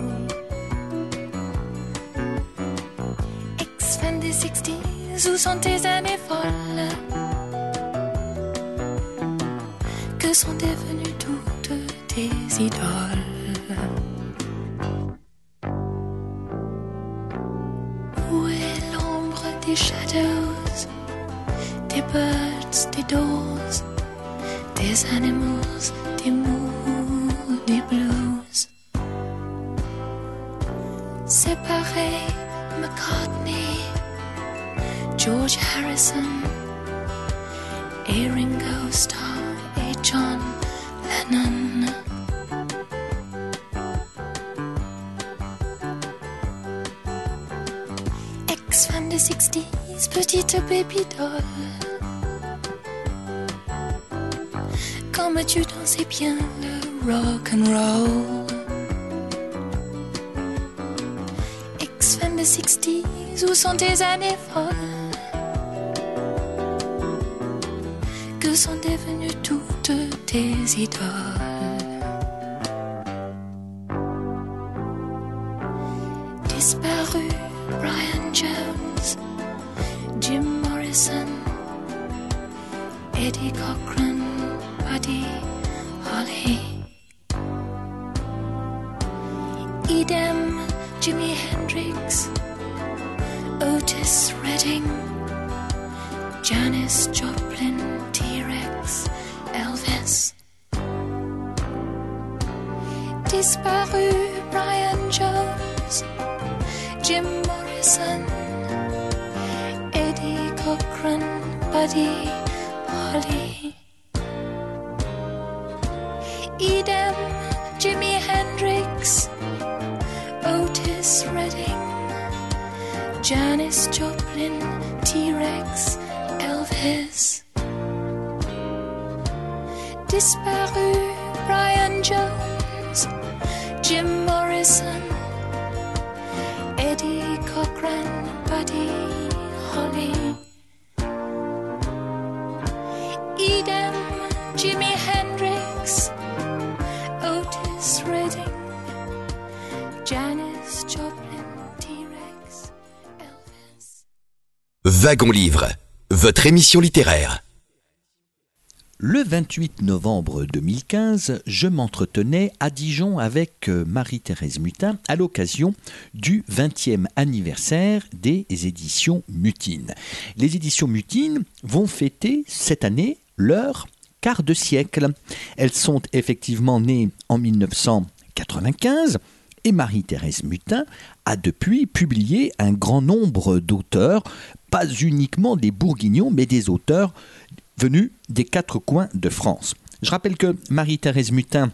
Ex-fan des 60s, où sont tes années folles? Que sont devenues toutes tes idoles? Doors, des animals, des moody blues? Séparés, McCartney, George Harrison, et Ringo Starr et John Lennon. Ex-fan des 60s, petite baby doll. Comme tu dansais bien le rock and roll. Ex-fan des 60s, où sont tes années folles? Que sont devenues toutes tes idoles? Otis Redding, Janis Joplin, T-Rex, Elvis. Disparu Brian Jones, Jim Morrison, Eddie Cochran, Buddy Holly. Wagon Livre, votre émission littéraire. Le 28 novembre 2015, je m'entretenais à Dijon avec euh, Marie-Thérèse Mutin à l'occasion du 20e anniversaire des éditions Mutine. Les éditions Mutine vont fêter cette année leur quart de siècle. Elles sont effectivement nées en 1995 et Marie-Thérèse Mutin a depuis publié un grand nombre d'auteurs, pas uniquement des bourguignons, mais des auteurs venus des quatre coins de France. Je rappelle que Marie-Thérèse Mutin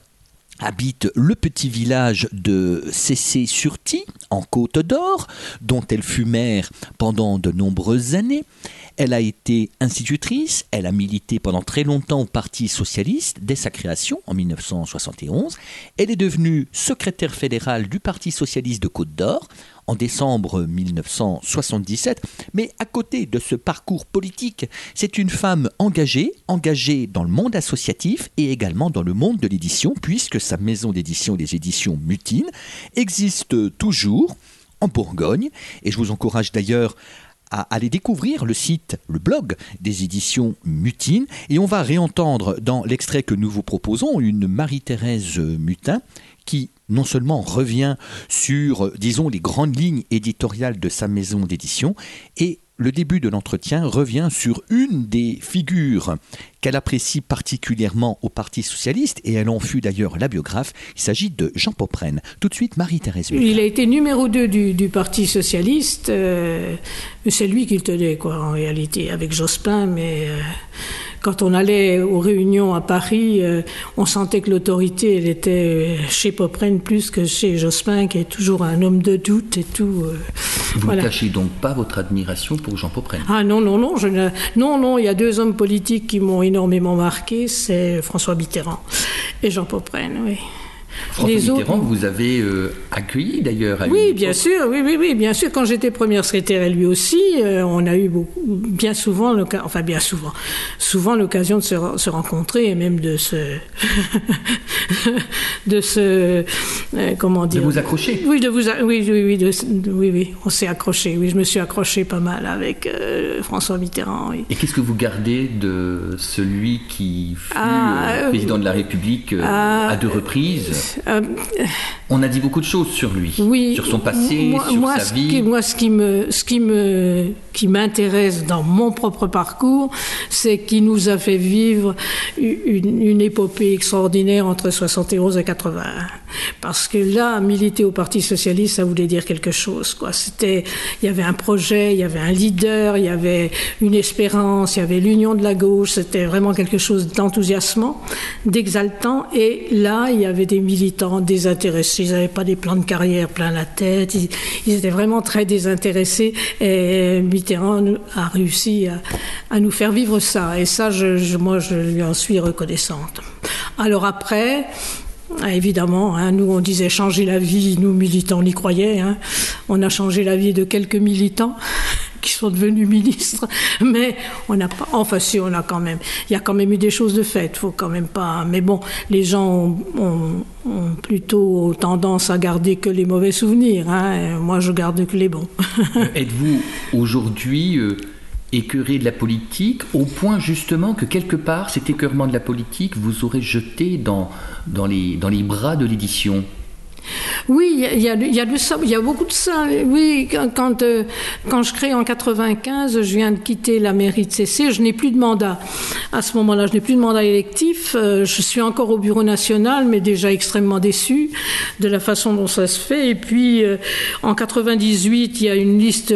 habite le petit village de Cessé-sur-Ty, en Côte d'Or, dont elle fut mère pendant de nombreuses années. Elle a été institutrice, elle a milité pendant très longtemps au Parti socialiste dès sa création en 1971. Elle est devenue secrétaire fédérale du Parti socialiste de Côte d'Or en décembre 1977. Mais à côté de ce parcours politique, c'est une femme engagée, engagée dans le monde associatif et également dans le monde de l'édition, puisque sa maison d'édition, les éditions Mutine, existe toujours en Bourgogne. Et je vous encourage d'ailleurs à aller découvrir le site, le blog des éditions Mutine. Et on va réentendre dans l'extrait que nous vous proposons une Marie-Thérèse Mutin qui non seulement revient sur, disons, les grandes lignes éditoriales de sa maison d'édition, et le début de l'entretien revient sur une des figures qu'elle apprécie particulièrement au Parti socialiste, et elle en fut d'ailleurs la biographe. Il s'agit de Jean Popren. Tout de suite, Marie-Thérèse. Il a été numéro 2 du, du Parti socialiste. Euh, c'est lui qui le tenait, quoi, en réalité, avec Jospin, mais. Euh, quand on allait aux réunions à Paris, euh, on sentait que l'autorité, elle était chez Popren plus que chez Jospin, qui est toujours un homme de doute et tout. euh, Vous voilà. ne cachez donc pas votre admiration pour Jean Popren? Ah non, non, non, je ne... non, non, il y a deux hommes politiques qui m'ont énormément marqué, c'est François Mitterrand et Jean Popren, oui. François Les Mitterrand, vous avez euh, accueilli d'ailleurs Oui, bien sûr, oui, oui, oui, bien sûr. Quand j'étais première secrétaire et lui aussi, euh, on a eu beaucoup, bien souvent, enfin bien souvent, souvent l'occasion de se, re- se rencontrer et même de se, de se, euh, comment De dire, vous accrocher oui, de vous, a- oui, oui, oui, de- de- oui, oui, on s'est accroché. Oui, je me suis accroché pas mal avec François Mitterrand. Oui. Et qu'est-ce que vous gardez de celui qui fut Ah, président de la République ah, à deux reprises? Euh, On a dit beaucoup de choses sur lui, oui, sur son passé, moi, sur moi, sa vie. Qui, moi, ce qui me, ce qui me, qui m'intéresse dans mon propre parcours, c'est qu'il nous a fait vivre une, une épopée extraordinaire entre 71 et 81. Parce que là, militer au Parti socialiste, ça voulait dire quelque chose. Quoi. C'était, il y avait un projet, il y avait un leader, il y avait une espérance, il y avait l'union de la gauche. C'était vraiment quelque chose d'enthousiasmant, d'exaltant. Et là, il y avait des militants désintéressés. Ils n'avaient pas des plans de carrière plein la tête. Ils, étaient vraiment très désintéressés. Et Mitterrand a réussi à, nous faire vivre ça. Et ça, je, moi, je lui en suis reconnaissante. Alors après, Évidemment, hein, nous on disait changer la vie, nous militants on y croyait. hein. On a changé la vie de quelques militants qui sont devenus ministres, mais on n'a pas. Enfin, si on a quand même. Il y a quand même eu des choses de faites. Faut quand même pas. Mais bon, les gens ont, plutôt tendance à garder que les mauvais souvenirs. hein. Moi, je garde que les bons. Êtes-vous aujourd'hui euh, écœuré de la politique au point justement que quelque part cet écœurement de la politique vous aurait jeté dans, dans, les, dans les bras de l'édition? Oui, il y a, beaucoup de ça. Oui, quand, quand, euh, je crée en 95, je viens de quitter la mairie de CC, je n'ai plus de mandat. À ce moment-là, je n'ai plus de mandat électif. euh, je suis encore au bureau national, mais déjà extrêmement déçu de la façon dont ça se fait. Et puis, euh, en 98, il y a une liste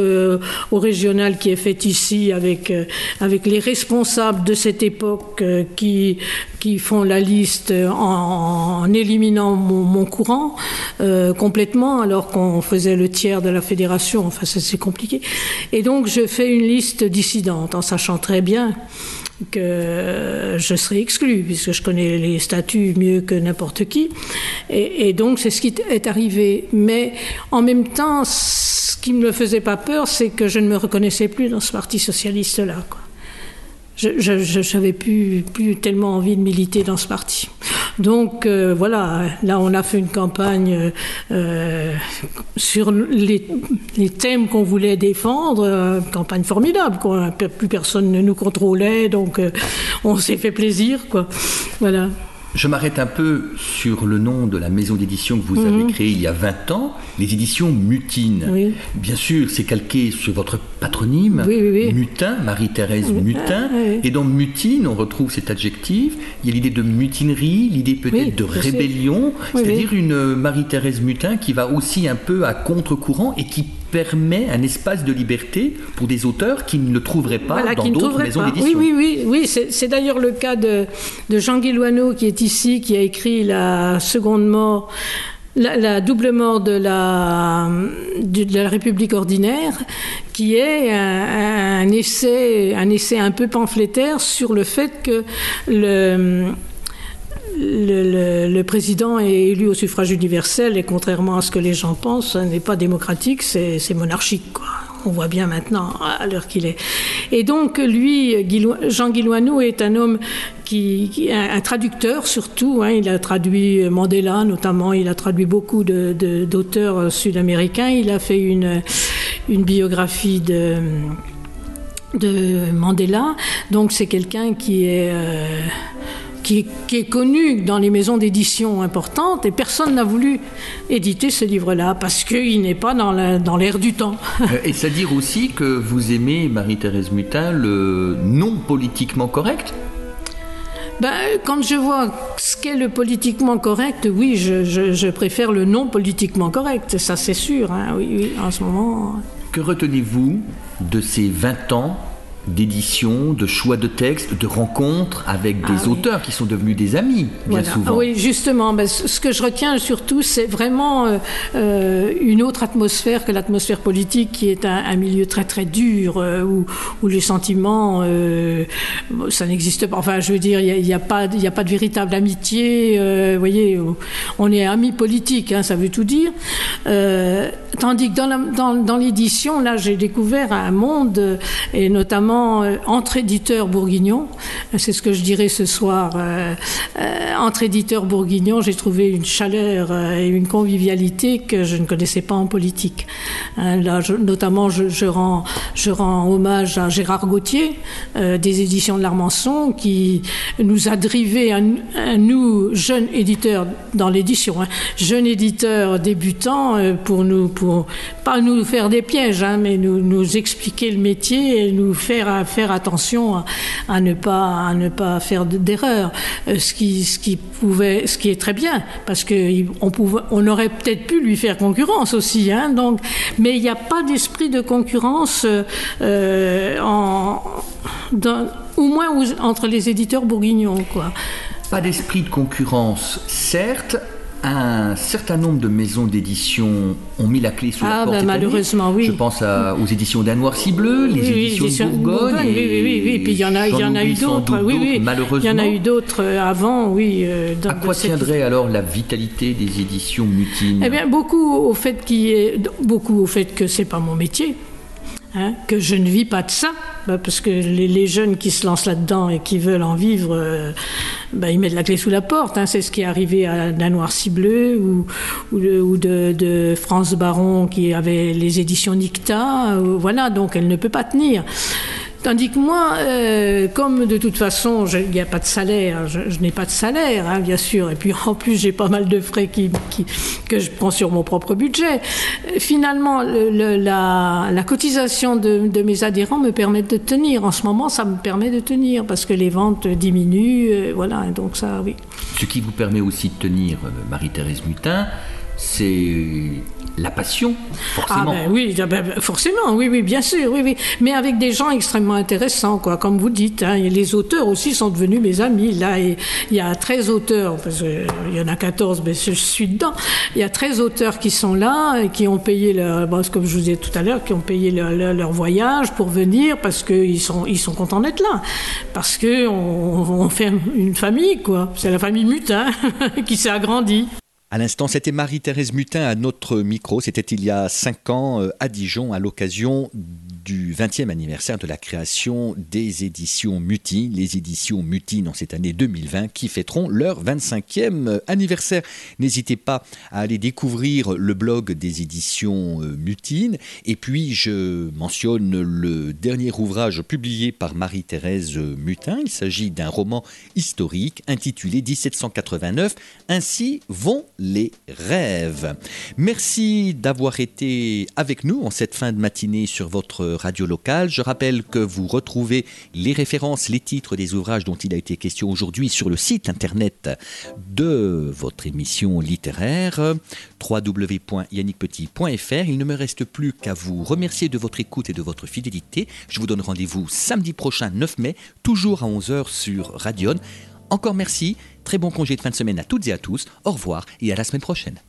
au régional qui est faite ici avec, avec les responsables de cette époque qui, qui font la liste en, en éliminant mon courant euh, complètement, alors qu'on faisait le tiers de la fédération. Enfin, c'est compliqué. Et donc, je fais une liste dissidente, en sachant très bien que je serai exclu, puisque je connais les statuts mieux que n'importe qui. Et, donc, c'est ce qui est arrivé. Mais en même temps, ce qui ne me faisait pas peur, c'est que je ne me reconnaissais plus dans ce parti socialiste-là. Je n'avais plus, tellement envie de militer dans ce parti. Donc euh, voilà, là on a fait une campagne euh, sur les, thèmes qu'on voulait défendre, euh, campagne formidable, quoi. plus personne ne nous contrôlait, donc euh, on s'est fait plaisir, quoi. Voilà. Je m'arrête un peu sur le nom de la maison d'édition que vous avez créée il y a 20 ans, les éditions Mutine. Oui. Bien sûr, c'est calqué sur votre patronyme, Oui, oui, oui. Mutin, Marie-Thérèse Mutin. oui. Et dans Mutine, on retrouve cet adjectif. Il y a l'idée de mutinerie, l'idée peut-être de rébellion, c'est-à-dire une euh, Marie-Thérèse Mutin qui va aussi un peu à contre-courant et qui permet un espace de liberté pour des auteurs qui ne le trouveraient pas Voilà, dans d'autres maisons d'édition. Oui, oui, oui, oui. C'est, d'ailleurs le cas de, de Jean Guillouaneau qui est ici, qui a écrit la seconde mort. La, la double mort de la, de, de la République ordinaire, qui est un, un essai, un essai un peu pamphlétaire sur le fait que le, le, président est élu au suffrage universel et contrairement à ce que les gens pensent, ce n'est pas démocratique, c'est monarchique. On voit bien maintenant à l'heure qu'il est. Et donc lui, Jean Guillouaneau est un homme qui, un, traducteur surtout. hein. il a traduit Mandela notamment. Il a traduit beaucoup d'auteurs sud-américains. Il a fait une biographie de de Mandela. Donc c'est quelqu'un qui est euh, qui, est- qui est connu dans les maisons d'édition importantes et personne n'a voulu éditer ce livre-là parce qu'il n'est pas dans la- dans l'air du temps. Euh, Et c'est-à-dire aussi que vous aimez, Marie-Thérèse Mutin, le non politiquement correct? Ben, quand je vois ce qu'est le politiquement correct, oui, je, je- je préfère le non politiquement correct, ça c'est sûr. hein, oui, oui, en ce moment. Que retenez-vous de ces 20 ans d'édition, de choix de textes, de rencontres avec des Ah oui. auteurs qui sont devenus des amis, bien Voilà. souvent Ah oui, justement, ben, ce que je retiens surtout, c'est vraiment euh, euh, une autre atmosphère que l'atmosphère politique, qui est un, un milieu très très dur, euh, où, où les sentiments, euh, ça n'existe pas. Enfin, je veux dire, il n'y a, pas, il y a pas de véritable amitié. vous voyez, on est amis politiques, hein, ça veut tout dire. Tandis que dans l'édition, là, j'ai découvert un monde, euh, et notamment euh, entre éditeurs bourguignons. C'est ce que je dirais ce soir. euh, entre éditeurs bourguignons, j'ai trouvé une chaleur et une convivialité que je ne connaissais pas en politique. Hein, là, notamment, je, rends, hommage à Gérard Gauthier, des éditions de l'Armançon, qui nous a drivé, nous, jeunes éditeurs dans l'édition, hein, jeunes éditeurs débutants, pour nous, pas nous faire des pièges, hein, mais nous, nous expliquer le métier et nous faire, faire attention à, ne pas, ne pas faire de- d'erreurs. Euh, ce qui, ce qui pouvait, ce qui est très bien, parce que on pouvait, on aurait peut-être pu lui faire concurrence aussi, hein, donc, mais il n'y a pas d'esprit de concurrence euh, euh, au moins entre les éditeurs bourguignons, quoi. Pas d'esprit de concurrence, certes. Un certain nombre de maisons d'édition ont mis la clé sous la Ah, porte. ben, cette année. malheureusement, oui. Je pense à- aux éditions d'un Noir si bleu, les Oui, oui, éditions éditions de Bourgogne. oui, oui, oui, oui. Puis il y en a, il y j'en en a eu d'autres, oui, oui. Malheureusement. Il y en a eu d'autres euh, avant, oui. euh, dans- À quoi cette- tiendrait alors la vitalité des éditions Mutine Eh bien, beaucoup au fait y ait- beaucoup au fait que c'est pas mon métier. Hein, que je ne vis pas de ça, bah, parce que les, jeunes qui se lancent là-dedans et qui veulent en vivre, euh, bah, ils mettent la clé sous la porte. hein. c'est ce qui est arrivé à d'un noir si bleu ou, de France Baron qui avait les éditions Nicta. euh, voilà, donc elle ne peut pas tenir. Tandis que moi, euh, comme de toute façon, il n'y a pas de salaire, je, n'ai pas de salaire, hein, bien sûr, et puis en plus j'ai pas mal de frais que je prends sur mon propre budget. Euh, Finalement, le- le- la, cotisation de, mes adhérents me permet de tenir. En ce moment, ça me permet de tenir parce que les ventes diminuent, euh, voilà, donc ça, oui. Ce qui vous permet aussi de tenir, Marie-Thérèse Mutin, c'est la passion, forcément. Ah ben oui, ah ben, forcément, oui, oui, bien sûr, oui, oui. Mais avec des gens extrêmement intéressants, quoi, comme vous dites. Hein, et les auteurs aussi sont devenus mes amis. Là, il y a 13 auteurs, parce qu'il y en a 14, mais je suis dedans. Il y a 13 auteurs qui sont là et qui ont payé leur, bon, comme je vous disais tout à l'heure, qui ont payé leur, voyage pour venir parce qu'ils sont, ils sont contents d'être là. Parce que on, on fait une famille, quoi. C'est la famille Mutin qui s'est agrandie. À l'instant, c'était Marie-Thérèse Mutin à notre micro. C'était il y a cinq ans euh, à Dijon à l'occasion du 20e anniversaire de la création des éditions Mutine, les éditions Mutine en cette année 2020 qui fêteront leur 25e anniversaire. N'hésitez pas à aller découvrir le blog des éditions euh, Mutine et puis je mentionne le dernier ouvrage publié par Marie-Thérèse Mutin. Il s'agit d'un roman historique intitulé 1789 Ainsi vont les rêves. Merci d'avoir été avec nous en cette fin de matinée sur votre radio locale. Je rappelle que vous retrouvez les références, les titres des ouvrages dont il a été question aujourd'hui sur le site internet de votre émission littéraire www.yannickpetit.fr. Il ne me reste plus qu'à vous remercier de votre écoute et de votre fidélité. Je vous donne rendez-vous samedi prochain 9 mai, toujours à 11h sur Radion. Encore merci, très bon congé de fin de semaine à toutes et à tous, au revoir et à la semaine prochaine.